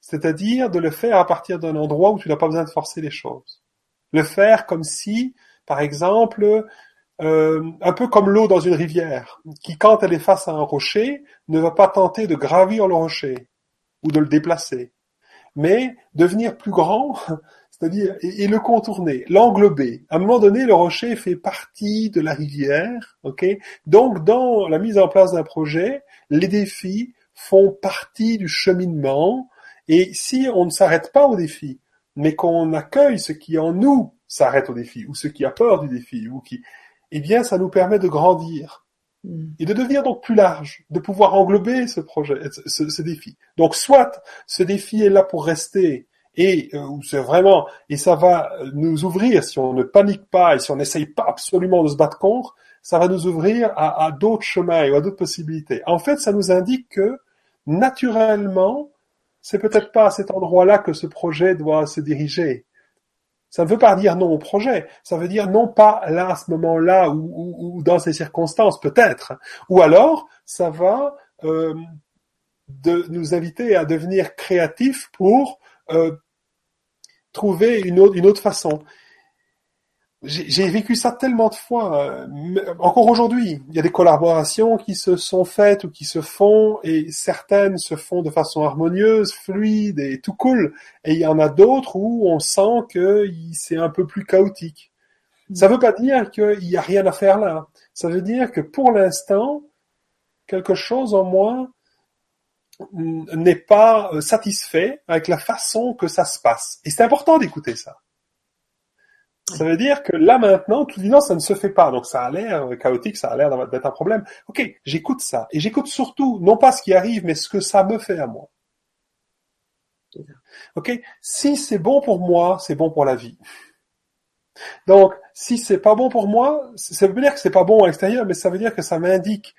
C'est-à-dire de le faire à partir d'un endroit où tu n'as pas besoin de forcer les choses. Le faire comme si, par exemple, euh, un peu comme l'eau dans une rivière, qui quand elle est face à un rocher, ne va pas tenter de gravir le rocher ou de le déplacer, mais devenir plus grand, c'est-à-dire et, et, le contourner, l'englober. À un moment donné, le rocher fait partie de la rivière, ok? Donc, dans la mise en place d'un projet, les défis font partie du cheminement et si on ne s'arrête pas au défi, mais qu'on accueille ce qui en nous s'arrête au défi, ou ce qui a peur du défi, ou qui, eh bien, ça nous permet de grandir mm. et de devenir donc plus large, de pouvoir englober ce projet, ce, ce défi. Donc, soit ce défi est là pour rester et euh, c'est vraiment et ça va nous ouvrir si on ne panique pas et si on n'essaye pas absolument de se battre contre, ça va nous ouvrir à, à d'autres chemins et à d'autres possibilités. En fait, ça nous indique que naturellement, c'est peut-être pas à cet endroit-là que ce projet doit se diriger. Ça ne veut pas dire non au projet, ça veut dire non pas là à ce moment-là ou, ou, ou dans ces circonstances peut-être. Ou alors, ça va euh, de nous inviter à devenir créatifs pour euh, trouver une autre, une autre façon. j'ai vécu ça tellement de fois. Euh, encore aujourd'hui, il y a des collaborations qui se sont faites ou qui se font, et certaines se font de façon harmonieuse, fluide et tout cool. Et il y en a d'autres où on sent que c'est un peu plus chaotique. Ça ne veut pas dire qu'il n'y a rien à faire là. Ça veut dire que pour l'instant, quelque chose en moi n'est pas euh, satisfait avec la façon que ça se passe. Et c'est important d'écouter ça. Ça veut dire que là maintenant, tout dit non, ça ne se fait pas. Donc ça a l'air chaotique, ça a l'air d'être un problème. Ok, j'écoute ça. Et j'écoute surtout, non pas ce qui arrive, mais ce que ça me fait à moi. Ok, si c'est bon pour moi, c'est bon pour la vie. Donc, si c'est pas bon pour moi, ça veut dire que c'est pas bon à l'extérieur, mais ça veut dire que ça m'indique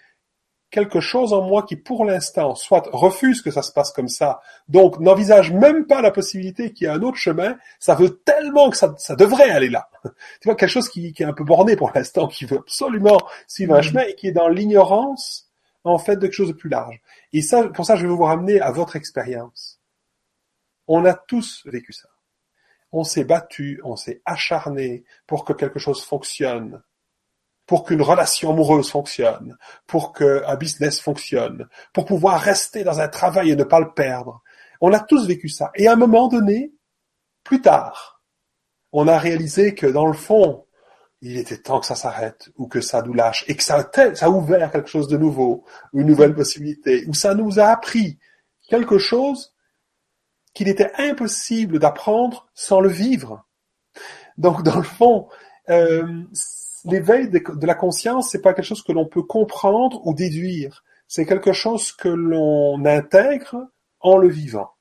quelque chose en moi qui, pour l'instant, soit refuse que ça se passe comme ça, donc n'envisage même pas la possibilité qu'il y ait un autre chemin, ça veut tellement que ça, ça devrait aller là. Tu vois, quelque chose qui, qui est un peu borné pour l'instant, qui veut absolument suivre un mm. chemin et qui est dans l'ignorance, en fait, de quelque chose de plus large. Et ça, pour ça, je vais vous ramener à votre expérience. On a tous vécu ça. On s'est battu, on s'est acharné pour que quelque chose fonctionne pour qu'une relation amoureuse fonctionne, pour qu'un business fonctionne, pour pouvoir rester dans un travail et ne pas le perdre. On a tous vécu ça. Et à un moment donné, plus tard, on a réalisé que dans le fond, il était temps que ça s'arrête ou que ça nous lâche et que ça a, ouvert quelque chose de nouveau, une nouvelle possibilité, ou ça nous a appris quelque chose qu'il était impossible d'apprendre sans le vivre. Donc dans le fond, euh, l'éveil de, la conscience, c'est pas quelque chose que l'on peut comprendre ou déduire. C'est quelque chose que l'on intègre en le vivant.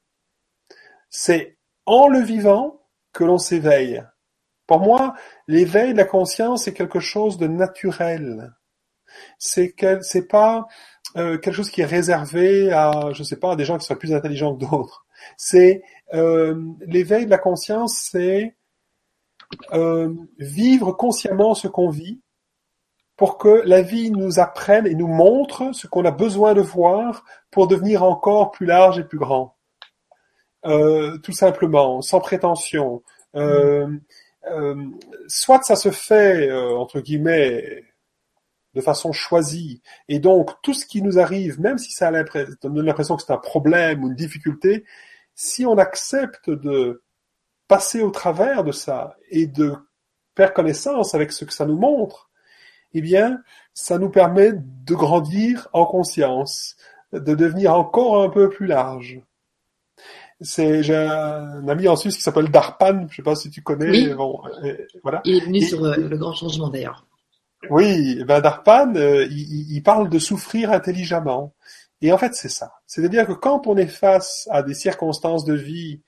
C'est en le vivant que l'on s'éveille. Pour moi, l'éveil de la conscience est quelque chose de naturel. C'est c'est pas euh, quelque chose qui est réservé à, je sais pas, à des gens qui soient plus intelligents que d'autres. C'est euh, l'éveil de la conscience, c'est euh, vivre consciemment ce qu'on vit pour que la vie nous apprenne et nous montre ce qu'on a besoin de voir pour devenir encore plus large et plus grand. Euh, tout simplement, sans prétention. Euh, euh, soit ça se fait, entre guillemets, de façon choisie, et donc tout ce qui nous arrive, même si ça donne l'impression que c'est un problème ou une difficulté, si on accepte de passer au travers de ça et de faire connaissance avec ce que ça nous montre, eh bien, ça nous permet de grandir en conscience, de devenir encore un peu plus large. C'est j'ai un ami en Suisse qui s'appelle Darpan, je sais pas si tu connais. Bon, voilà. Il est venu sur euh, le grand changement d'ailleurs. Oui, eh ben Darpan, euh, il, il, parle de souffrir intelligemment. Et en fait, c'est ça. C'est-à-dire que quand on est face à des circonstances de vie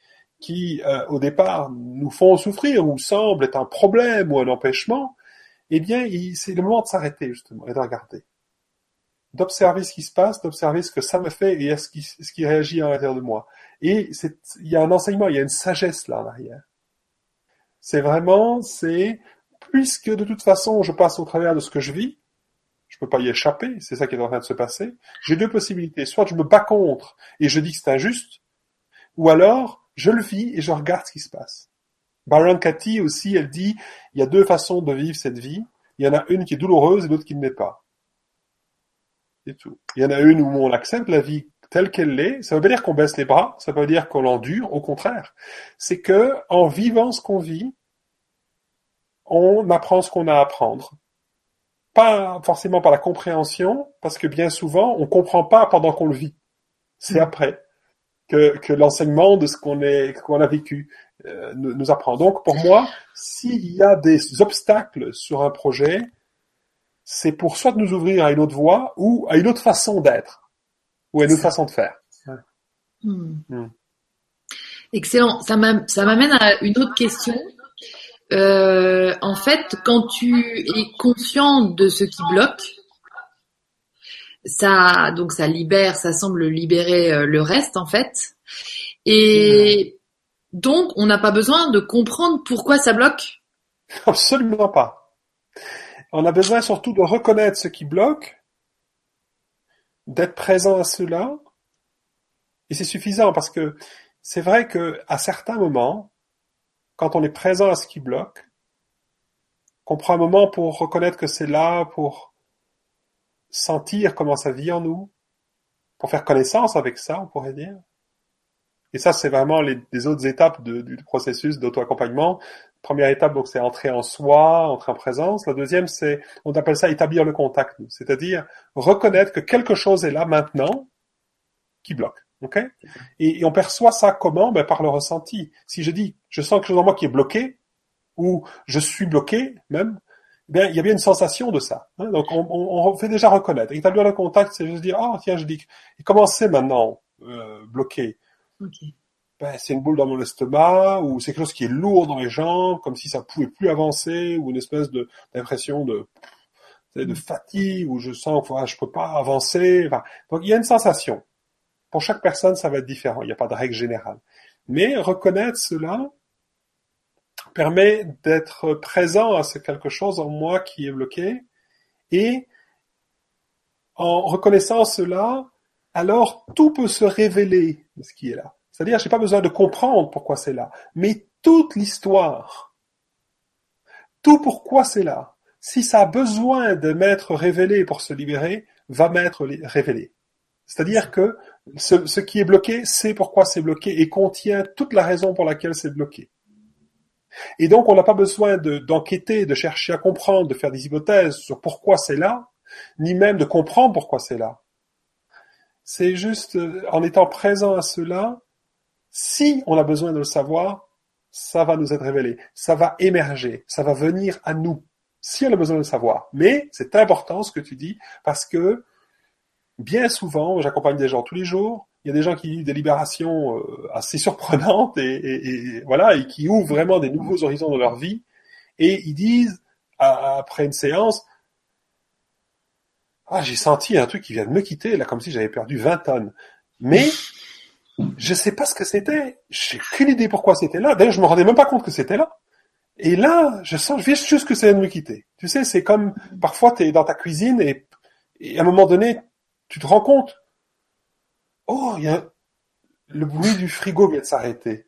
qui, euh, au départ, nous font souffrir ou semblent être un problème ou un empêchement, eh bien, c'est le moment de s'arrêter, justement, et de regarder. D'observer ce qui se passe, d'observer ce que ça me fait et ce qui, ce qui réagit à l'intérieur de moi. Et il y a un enseignement, il y a une sagesse là en arrière. C'est vraiment, c'est, puisque de toute façon, je passe au travers de ce que je vis, je peux pas y échapper, c'est ça qui est en train de se passer, j'ai deux possibilités. Soit je me bats contre et je dis que c'est injuste, ou alors, je le vis et je regarde ce qui se passe. Byron Katie aussi, elle dit, il y a deux façons de vivre cette vie. Il y en a une qui est douloureuse et l'autre qui ne l'est pas. Tout. Il y en a une où on accepte la vie telle qu'elle est. Ça veut pas dire qu'on baisse les bras, ça veut pas dire qu'on l'endure, au contraire. C'est que, en vivant ce qu'on vit, on apprend ce qu'on a à apprendre. Pas forcément par la compréhension, parce que bien souvent, on comprend pas pendant qu'on le vit. C'est mm. après que, l'enseignement de ce qu'on a vécu euh, nous, apprend. Donc pour moi, s'il y a des obstacles sur un projet, c'est pour soit nous ouvrir à une autre voie ou à une autre façon d'être ou à une autre façon de faire. Hmm. Hmm. Excellent. Ça m'amène à une autre question. Euh, en fait, quand tu es conscient de ce qui bloque, ça donc ça libère, ça semble libérer euh, le reste en fait. Et donc on n'a pas besoin de comprendre pourquoi ça bloque. Absolument pas. On a besoin surtout de reconnaître ce qui bloque, d'être présent à cela, et c'est suffisant parce que c'est vrai que à certains moments, quand on est présent à ce qui bloque, qu'on prend un moment pour reconnaître que c'est là, pour sentir comment ça vit en nous, pour faire connaissance avec ça, on pourrait dire. Et ça, c'est vraiment les, autres étapes du processus d'auto-accompagnement. Première étape, donc, c'est entrer en soi, entrer en présence. La deuxième, c'est, on appelle ça établir le contact, c'est-à-dire reconnaître que quelque chose est là maintenant qui bloque. Ok? Et, et, on perçoit ça comment? Ben, Par le ressenti. Si je dis, je sens quelque chose en moi qui est bloqué, ou je suis bloqué même, ben, il y a bien une sensation de ça. Hein. Donc on, on, on, fait déjà reconnaître. Établir le contact, c'est juste dire, oh, tiens, je dis, et comment c'est maintenant euh, bloqué? Okay. ben, C'est une boule dans mon estomac, ou c'est quelque chose qui est lourd dans les jambes, comme si ça pouvait plus avancer, ou une espèce de d'impression de de fatigue, où je sens que je peux pas avancer. Enfin, donc il y a une sensation. Pour chaque personne, ça va être différent. Il n'y a pas de règle générale. Mais reconnaître cela permet d'être présent à ce quelque chose en moi qui est bloqué. Et en reconnaissant cela, alors tout peut se révéler de ce qui est là. C'est-à-dire, j'ai pas besoin de comprendre pourquoi c'est là, mais toute l'histoire, tout pourquoi c'est là, si ça a besoin de m'être révélé pour se libérer, va m'être révélé. C'est-à-dire que ce, qui est bloqué sait pourquoi c'est bloqué et contient toute la raison pour laquelle c'est bloqué. Et donc, on n'a pas besoin d'enquêter, de, chercher à comprendre, de faire des hypothèses sur pourquoi c'est là, ni même de comprendre pourquoi c'est là. C'est juste euh, en étant présent à cela, si on a besoin de le savoir, ça va nous être révélé, ça va émerger, ça va venir à nous, si on a besoin de le savoir. Mais c'est important ce que tu dis, parce que bien souvent, j'accompagne des gens tous les jours, il y a des gens qui vivent des libérations euh, assez surprenantes et, et, et, voilà et qui ouvrent vraiment des nouveaux horizons dans leur vie. Et ils disent après une séance ah j'ai senti un truc qui vient de me quitter là comme si j'avais perdu 20 tonnes. Mais je sais pas ce que c'était. J'ai aucune idée pourquoi c'était là. D'ailleurs je me rendais même pas compte que c'était là. Et là je sens juste que ça vient de me quitter. Tu sais c'est comme parfois tu es dans ta cuisine et, et à un moment donné tu te rends compte oh, y a le bruit du frigo vient de s'arrêter.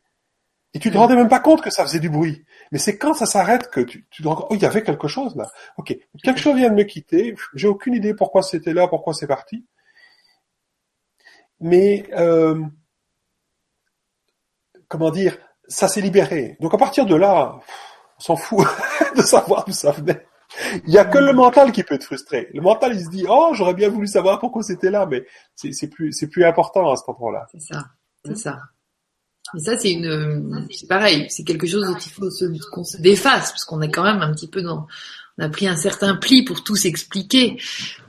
Et tu te rendais même pas compte que ça faisait du bruit. Mais c'est quand ça s'arrête que tu, tu te rends compte, oh, il y avait quelque chose là. Ok, quelque chose vient de me quitter. J'ai aucune idée pourquoi c'était là, pourquoi c'est parti. Mais euh, comment dire, ça s'est libéré. Donc à partir de là, on s'en fout de savoir d'où ça venait. Il y a que le mental qui peut être frustré. Le mental, il se dit, oh, j'aurais bien voulu savoir pourquoi c'était là, mais c'est plus, c'est plus important à cet endroit-là. C'est ça, c'est ça. Mais ça, c'est une, c'est pareil, c'est quelque chose dont faut qu'on se défasse, parce qu'on est quand même un petit peu dans, on a pris un certain pli pour tout s'expliquer.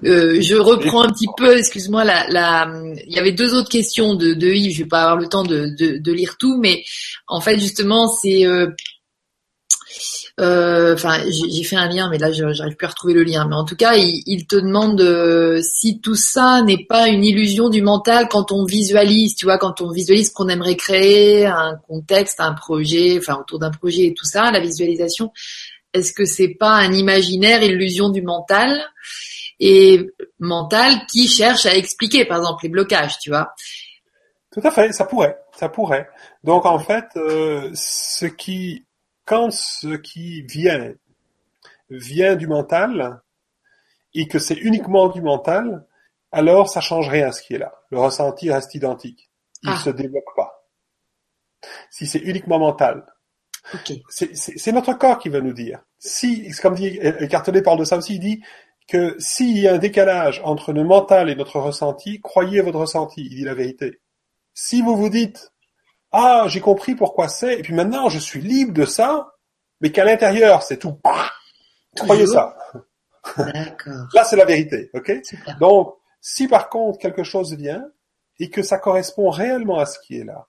Euh, je reprends un petit peu, excuse-moi, la, la, il y avait deux autres questions de, de Yves, je vais pas avoir le temps de, de, de lire tout, mais en fait, justement, c'est euh, enfin, j'ai fait un lien, mais là, j'arrive plus à retrouver le lien. Mais en tout cas, il, te demande euh, si tout ça n'est pas une illusion du mental quand on visualise, tu vois, quand on visualise qu'on aimerait créer, un contexte, un projet, enfin autour d'un projet et tout ça, la visualisation. Est-ce que c'est pas un imaginaire, illusion du mental et mental qui cherche à expliquer, par exemple, les blocages, tu vois? Tout à fait, ça pourrait, ça pourrait. Donc en fait, euh, ce qui quand ce qui vient vient du mental et que c'est uniquement du mental, alors ça change rien à ce qui est là. Le ressenti reste identique. Il ah. se développe pas. Si c'est uniquement mental. Okay. C'est notre corps qui va nous dire. Si, comme dit Cartonnet parle de ça aussi, il dit que s'il y a un décalage entre le mental et notre ressenti, croyez votre ressenti. Il dit la vérité. Si vous vous dites ah, j'ai compris pourquoi c'est, et puis maintenant je suis libre de ça, mais qu'à l'intérieur c'est tout. Croyez ça. D'accord. Là c'est la vérité, ok? Donc, si par contre quelque chose vient et que ça correspond réellement à ce qui est là,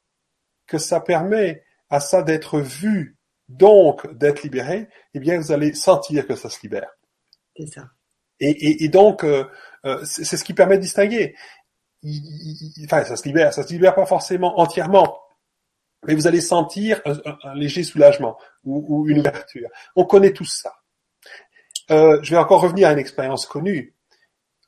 que ça permet à ça d'être vu, donc d'être libéré, eh bien vous allez sentir que ça se libère. C'est ça. Et, et, et donc, euh, euh, c'est ce qui permet de distinguer. Il, il, enfin, ça se libère, ça se libère pas forcément entièrement, mais vous allez sentir un, un, léger soulagement ou, ou, une ouverture. On connaît tout ça. Euh, je vais encore revenir à une expérience connue.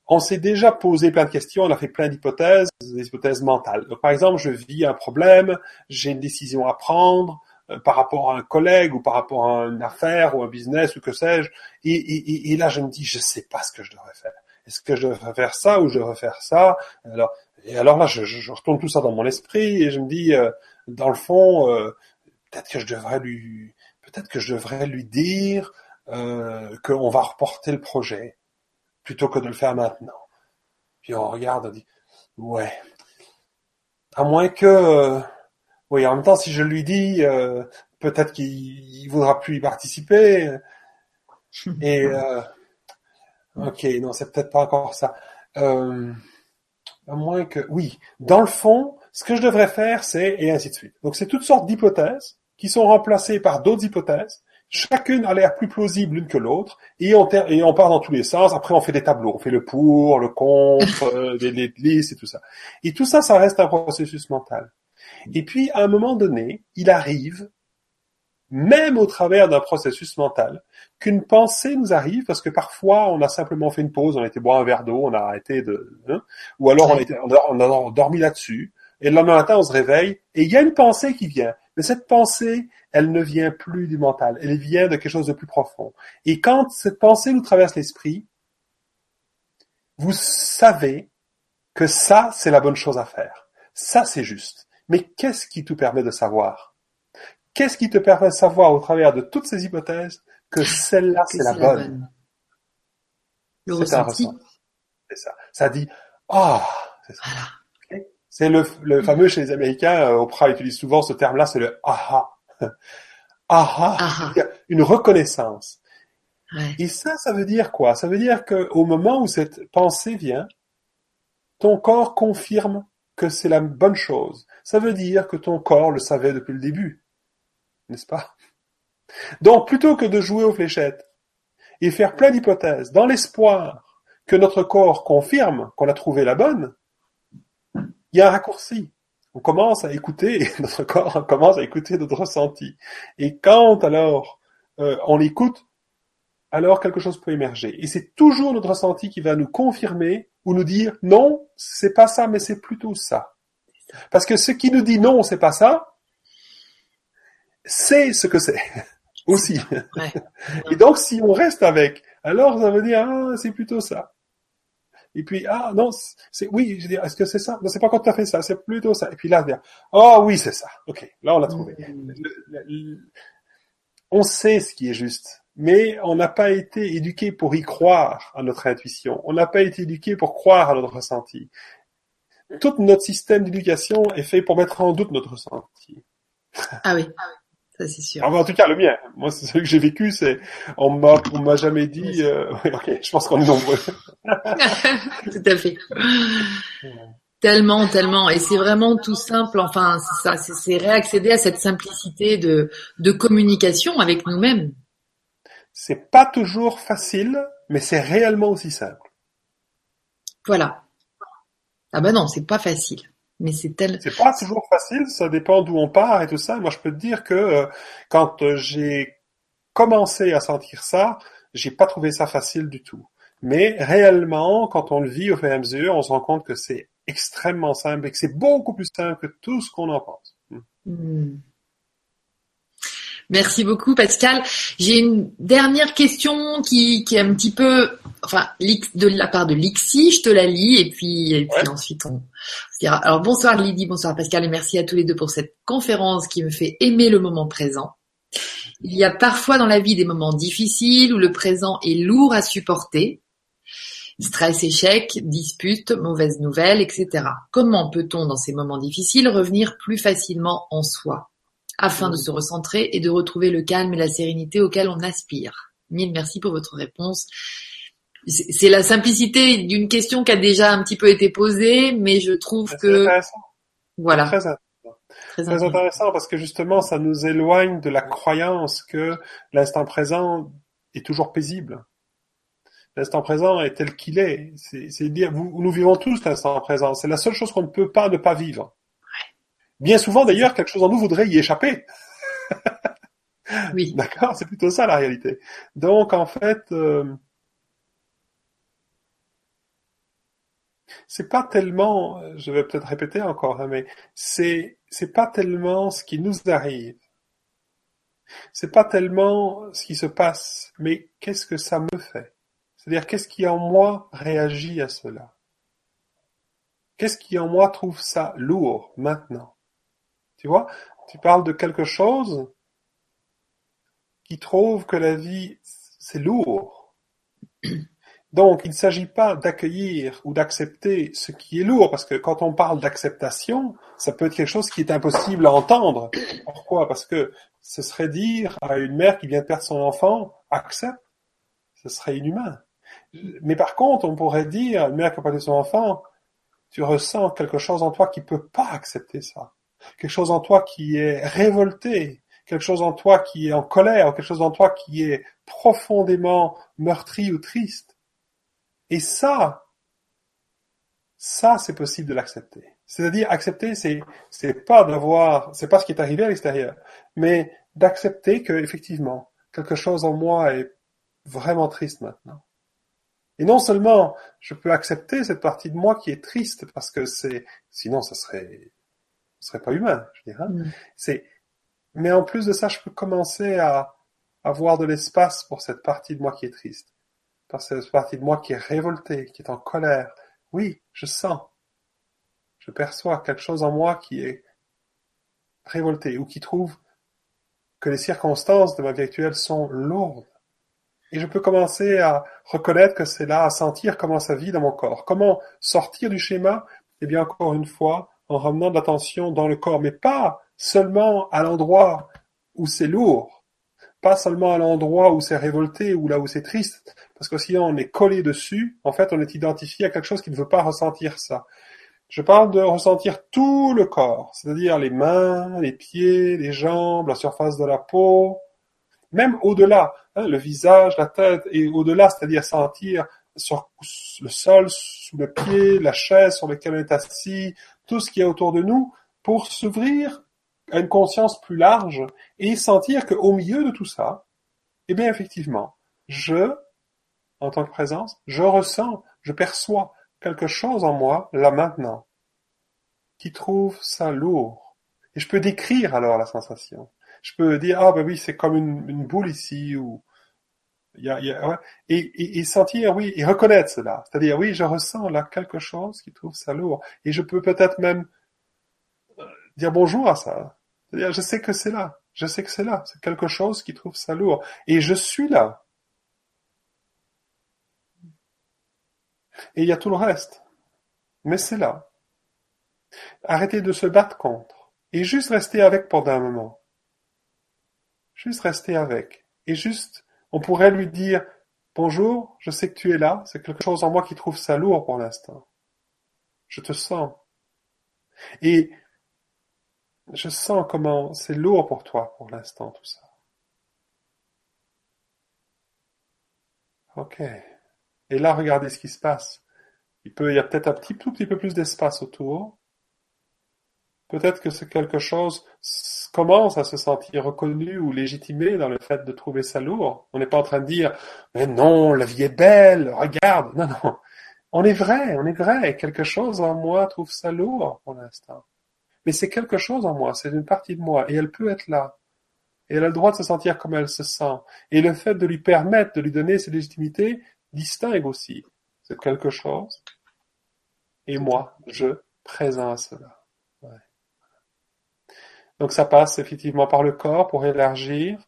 On s'est déjà posé plein de questions, on a fait plein d'hypothèses, des hypothèses mentales. Donc, par exemple, je vis un problème, j'ai une décision à prendre, euh, par rapport à un collègue ou par rapport à une affaire ou un business ou que sais-je. Et, et, et, là, je me dis, je sais pas ce que je devrais faire. Est-ce que je devrais faire ça ou je devrais faire ça? Alors, et alors là, je, je, retourne tout ça dans mon esprit et je me dis, euh, dans le fond, euh, peut-être que je devrais lui, peut-être que je devrais lui dire euh, qu'on va reporter le projet plutôt que de le faire maintenant. Puis on regarde, on dit, ouais, à moins que, euh, oui, en même temps, si je lui dis, peut-être qu'il voudra plus y participer. Et ok, non, c'est peut-être pas encore ça. À moins que, oui, dans le fond, ce que je devrais faire, c'est et ainsi de suite. Donc c'est toutes sortes d'hypothèses qui sont remplacées par d'autres hypothèses. Chacune a l'air plus plausible l'une que l'autre, et on, et on part dans tous les sens. Après, on fait des tableaux, on fait le pour, le contre, euh, des, listes et tout ça. Et tout ça, ça reste un processus mental. Et puis, à un moment donné, il arrive, même au travers d'un processus mental, qu'une pensée nous arrive, parce que parfois, on a simplement fait une pause, on a été boire un verre d'eau, on a arrêté de... Hein, ou alors on a, été, on a dormi là-dessus, et le lendemain matin, on se réveille, et il y a une pensée qui vient. Mais cette pensée, elle ne vient plus du mental, elle vient de quelque chose de plus profond. Et quand cette pensée nous traverse l'esprit, vous savez que ça, c'est la bonne chose à faire. Ça, c'est juste. Mais qu'est-ce qui te permet de savoir? Qu'est-ce qui te permet de savoir au travers de toutes ces hypothèses que celle-là, c'est la, bonne, Le ressenti. C'est ça. Ça dit, ah, c'est ça. C'est le, le, fameux chez les Américains, euh, Oprah utilise souvent ce terme-là, c'est le aha. aha. Une reconnaissance. Et ça, ça veut dire quoi? Ça veut dire qu'au moment où cette pensée vient, ton corps confirme que c'est la bonne chose. Ça veut dire que ton corps le savait depuis le début. N'est-ce pas? Donc, plutôt que de jouer aux fléchettes et faire plein d'hypothèses dans l'espoir que notre corps confirme qu'on a trouvé la bonne, il y a un raccourci. On commence à écouter, notre corps commence à écouter notre ressenti. Et quand alors euh, on l'écoute, alors quelque chose peut émerger. Et c'est toujours notre ressenti qui va nous confirmer ou nous dire non, c'est pas ça, mais c'est plutôt ça. Parce que ce qui nous dit non, c'est pas ça, c'est ce que c'est aussi. Et donc si on reste avec, alors ça veut dire ah c'est plutôt ça. Et puis, ah non, c'est oui, je dis, est-ce que c'est ça? Non, c'est pas quand tu as fait ça, c'est plutôt ça. Et puis là, dire, oh oui, c'est ça. Ok, là on l'a trouvé. Mm. on sait ce qui est juste, mais on n'a pas été éduqué pour y croire à notre intuition. On n'a pas été éduqué pour croire à notre ressenti. Tout notre système d'éducation est fait pour mettre en doute notre ressenti. Ah oui. Oui c'est sûr. en tout cas, le mien. Moi, c'est ce que j'ai vécu, c'est on m'a on m'a jamais dit. Euh... ok, je pense qu'on est nombreux. tout à fait. Tellement, tellement, et c'est vraiment tout simple. Enfin, c'est ça, c'est réaccéder à cette simplicité de de communication avec nous-mêmes. C'est pas toujours facile, mais c'est réellement aussi simple. Voilà. Ah ben non, c'est pas facile. Mais c'est tel... C'est pas toujours facile, ça dépend d'où on part et tout ça. Moi, je peux te dire que euh, quand euh, j'ai commencé à sentir ça, j'ai pas trouvé ça facile du tout. Mais réellement, quand on le vit au fur et à mesure, on se rend compte que c'est extrêmement simple et que c'est beaucoup plus simple que tout ce qu'on en pense. Hmm. Merci beaucoup Pascal. J'ai une dernière question qui, qui est un petit peu, enfin, de la part de Lixi, je te la lis et puis, et puis ensuite on dira. Alors bonsoir Lydie, bonsoir Pascal et merci à tous les deux pour cette conférence qui me fait aimer le moment présent. Il y a parfois dans la vie des moments difficiles où le présent est lourd à supporter. Stress, échec, disputes, mauvaises nouvelles, etc. Comment peut-on, dans ces moments difficiles, revenir plus facilement en soi? Afin de se recentrer et de retrouver le calme et la sérénité auquel on aspire. Mille merci pour votre réponse. C'est la simplicité d'une question qui a déjà un petit peu été posée, mais je trouve que voilà. Très intéressant. Très, intéressant parce que justement, ça nous éloigne de la croyance que l'instant présent est toujours paisible. L'instant présent est tel qu'il est. C'est dire, nous vivons tous l'instant présent. C'est la seule chose qu'on ne peut pas ne pas vivre. Bien souvent, d'ailleurs, quelque chose en nous voudrait y échapper. oui. D'accord C'est plutôt ça la réalité. Donc, en fait, euh, c'est pas tellement, je vais peut-être répéter encore, hein, mais c'est c'est pas tellement ce qui nous arrive C'est pas tellement ce qui se passe, mais qu'est-ce que ça me fait? C'est-à-dire qu'est-ce qui en moi réagit à cela? Qu'est-ce qui en moi trouve ça lourd maintenant? Tu vois Tu parles de quelque chose qui trouve que la vie, c'est lourd. Donc, il ne s'agit pas d'accueillir ou d'accepter ce qui est lourd, parce que quand on parle d'acceptation, ça peut être quelque chose qui est impossible à entendre. Pourquoi? Parce que ce serait dire à une mère qui vient de perdre son enfant, accepte. Ce serait inhumain. Mais par contre, on pourrait dire à une mère qui a perdu son enfant, tu ressens quelque chose en toi qui peut pas accepter ça. Quelque chose en toi qui est révolté, quelque chose en toi qui est en colère, quelque chose en toi qui est profondément meurtri ou triste. Et ça, ça, c'est possible de l'accepter. C'est-à-dire, accepter, c'est, c'est pas d'avoir, c'est pas ce qui est arrivé à l'extérieur, mais d'accepter que, effectivement, quelque chose en moi est vraiment triste maintenant. Et non seulement je peux accepter cette partie de moi qui est triste parce que c'est, sinon ça serait, ce serait pas humain, je dirais. Mm. C'est, mais en plus de ça, je peux commencer à avoir de l'espace pour cette partie de moi qui est triste, pour cette partie de moi qui est révoltée, qui est en colère. Oui, je sens, je perçois quelque chose en moi qui est révolté ou qui trouve que les circonstances de ma vie actuelle sont lourdes. Et je peux commencer à reconnaître que c'est là, à sentir comment ça vit dans mon corps. Comment sortir du schéma? Eh bien, encore une fois, en ramenant de l'attention dans le corps, mais pas seulement à l'endroit où c'est lourd, pas seulement à l'endroit où c'est révolté ou là où c'est triste, parce que sinon on est collé dessus, en fait on est identifié à quelque chose qui ne veut pas ressentir ça. Je parle de ressentir tout le corps, c'est-à-dire les mains, les pieds, les jambes, la surface de la peau, même au-delà, hein, le visage, la tête, et au-delà, c'est-à-dire sentir sur le sol, sous le pied, la chaise sur laquelle on est assis, tout ce qui est autour de nous, pour s'ouvrir à une conscience plus large et sentir qu'au milieu de tout ça, eh bien effectivement, je, en tant que présence, je ressens, je perçois quelque chose en moi, là maintenant, qui trouve ça lourd. Et je peux décrire alors la sensation je peux dire ah ben oui c'est comme une, une, boule ici ou et, et, sentir oui et reconnaître cela. C'est-à-dire oui je ressens là quelque chose qui trouve ça lourd. Et je peux peut-être même euh, dire bonjour à ça. C'est-à-dire je sais que c'est là. Je sais que c'est là. C'est quelque chose qui trouve ça lourd. Et je suis là. Et il y a tout le reste. Mais c'est là. Arrêtez de se battre contre. Et juste rester avec pendant un moment. Juste rester avec. Et juste, on pourrait lui dire, bonjour, je sais que tu es là, c'est quelque chose en moi qui trouve ça lourd pour l'instant. Je te sens. Et je sens comment c'est lourd pour toi pour l'instant tout ça. Ok. Et là, regardez ce qui se passe. Il peut, y a peut-être un tout petit peu plus d'espace autour. Peut-être que quelque chose commence à se sentir reconnu ou légitimé dans le fait de trouver ça lourd. On n'est pas en train de dire mais non, la vie est belle, regarde. Non, non. On est vrai, on est vrai. Quelque chose en moi trouve ça lourd pour l'instant. Mais c'est quelque chose en moi, c'est une partie de moi et elle peut être là. Et elle a le droit de se sentir comme elle se sent. Et le fait de lui permettre de lui donner ses légitimités distingue aussi. C'est quelque chose. Et moi, je présente cela. Donc ça passe effectivement par le corps pour élargir,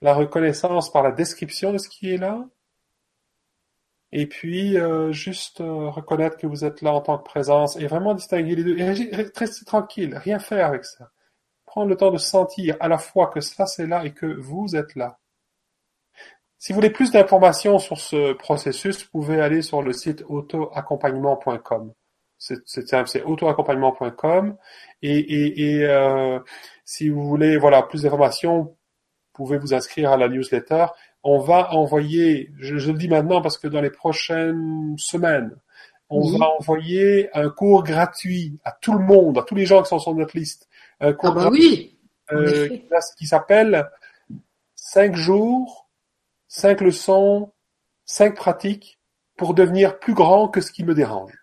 la reconnaissance par la description de ce qui est là, et puis euh, juste euh, reconnaître que vous êtes là en tant que présence et vraiment distinguer les deux et rester tranquille, rien faire avec ça. Prendre le temps de sentir à la fois que ça c'est là et que vous êtes là. Si vous voulez plus d'informations sur ce processus, vous pouvez aller sur le site autoaccompagnement.com c'est autoaccompagnement.com et, et, et euh, si vous voulez voilà plus d'informations, vous pouvez vous inscrire à la newsletter. On va envoyer, je, le dis maintenant parce que dans les prochaines semaines, on va envoyer un cours gratuit à tout le monde, à tous les gens qui sont sur notre liste. Un cours ah bah oui. Euh, qui s'appelle 5 jours, 5 leçons, 5 pratiques pour devenir plus grand que ce qui me dérange.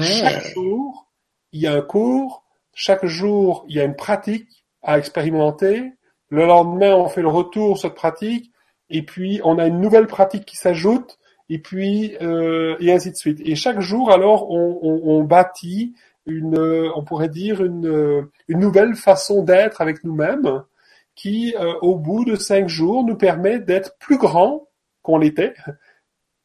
Chaque jour, il y a un cours, chaque jour, il y a une pratique à expérimenter. Le lendemain, on fait le retour sur cette pratique. Et puis, on a une nouvelle pratique qui s'ajoute. Et puis, euh, et ainsi de suite. Et chaque jour, alors, on, on, on bâtit une, on pourrait dire une, une nouvelle façon d'être avec nous-mêmes, qui, euh, au bout de cinq jours, nous permet d'être plus grand qu'on l'était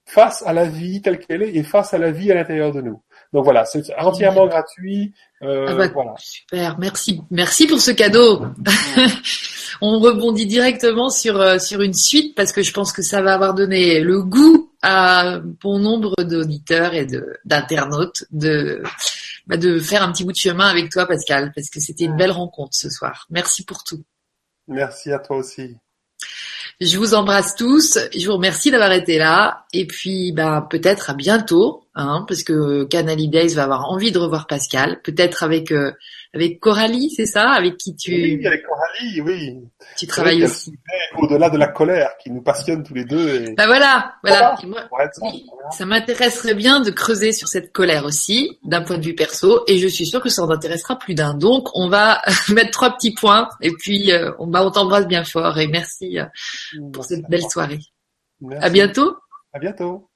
face à la vie telle qu'elle est et face à la vie à l'intérieur de nous. Donc voilà, c'est entièrement gratuit. Euh, ah bah, voilà. Super, merci, merci pour ce cadeau. On rebondit directement sur euh, sur une suite parce que je pense que ça va avoir donné le goût à bon nombre d'auditeurs et de d'internautes de bah, de faire un petit bout de chemin avec toi, Pascal, parce que c'était une belle rencontre ce soir. Merci pour tout. Merci à toi aussi. Je vous embrasse tous. Je vous remercie d'avoir été là. Et puis, bah, peut-être à bientôt, hein, parce que Canali Days va avoir envie de revoir Pascal. Peut-être avec euh, avec Coralie, c'est ça, avec qui tu. Oui, avec Coralie, oui. Tu travailles aussi? Au-delà de la colère qui nous passionne tous les deux. Et... Bah voilà, voilà. Moi, oui, ça m'intéresserait bien de creuser sur cette colère aussi, d'un point de vue perso, et je suis sûre que ça en intéressera plus d'un. Donc, on va mettre trois petits points, et puis euh, on, bah, on t'embrasse bien fort, et merci euh, pour cette belle soirée. Merci. À bientôt. À bientôt.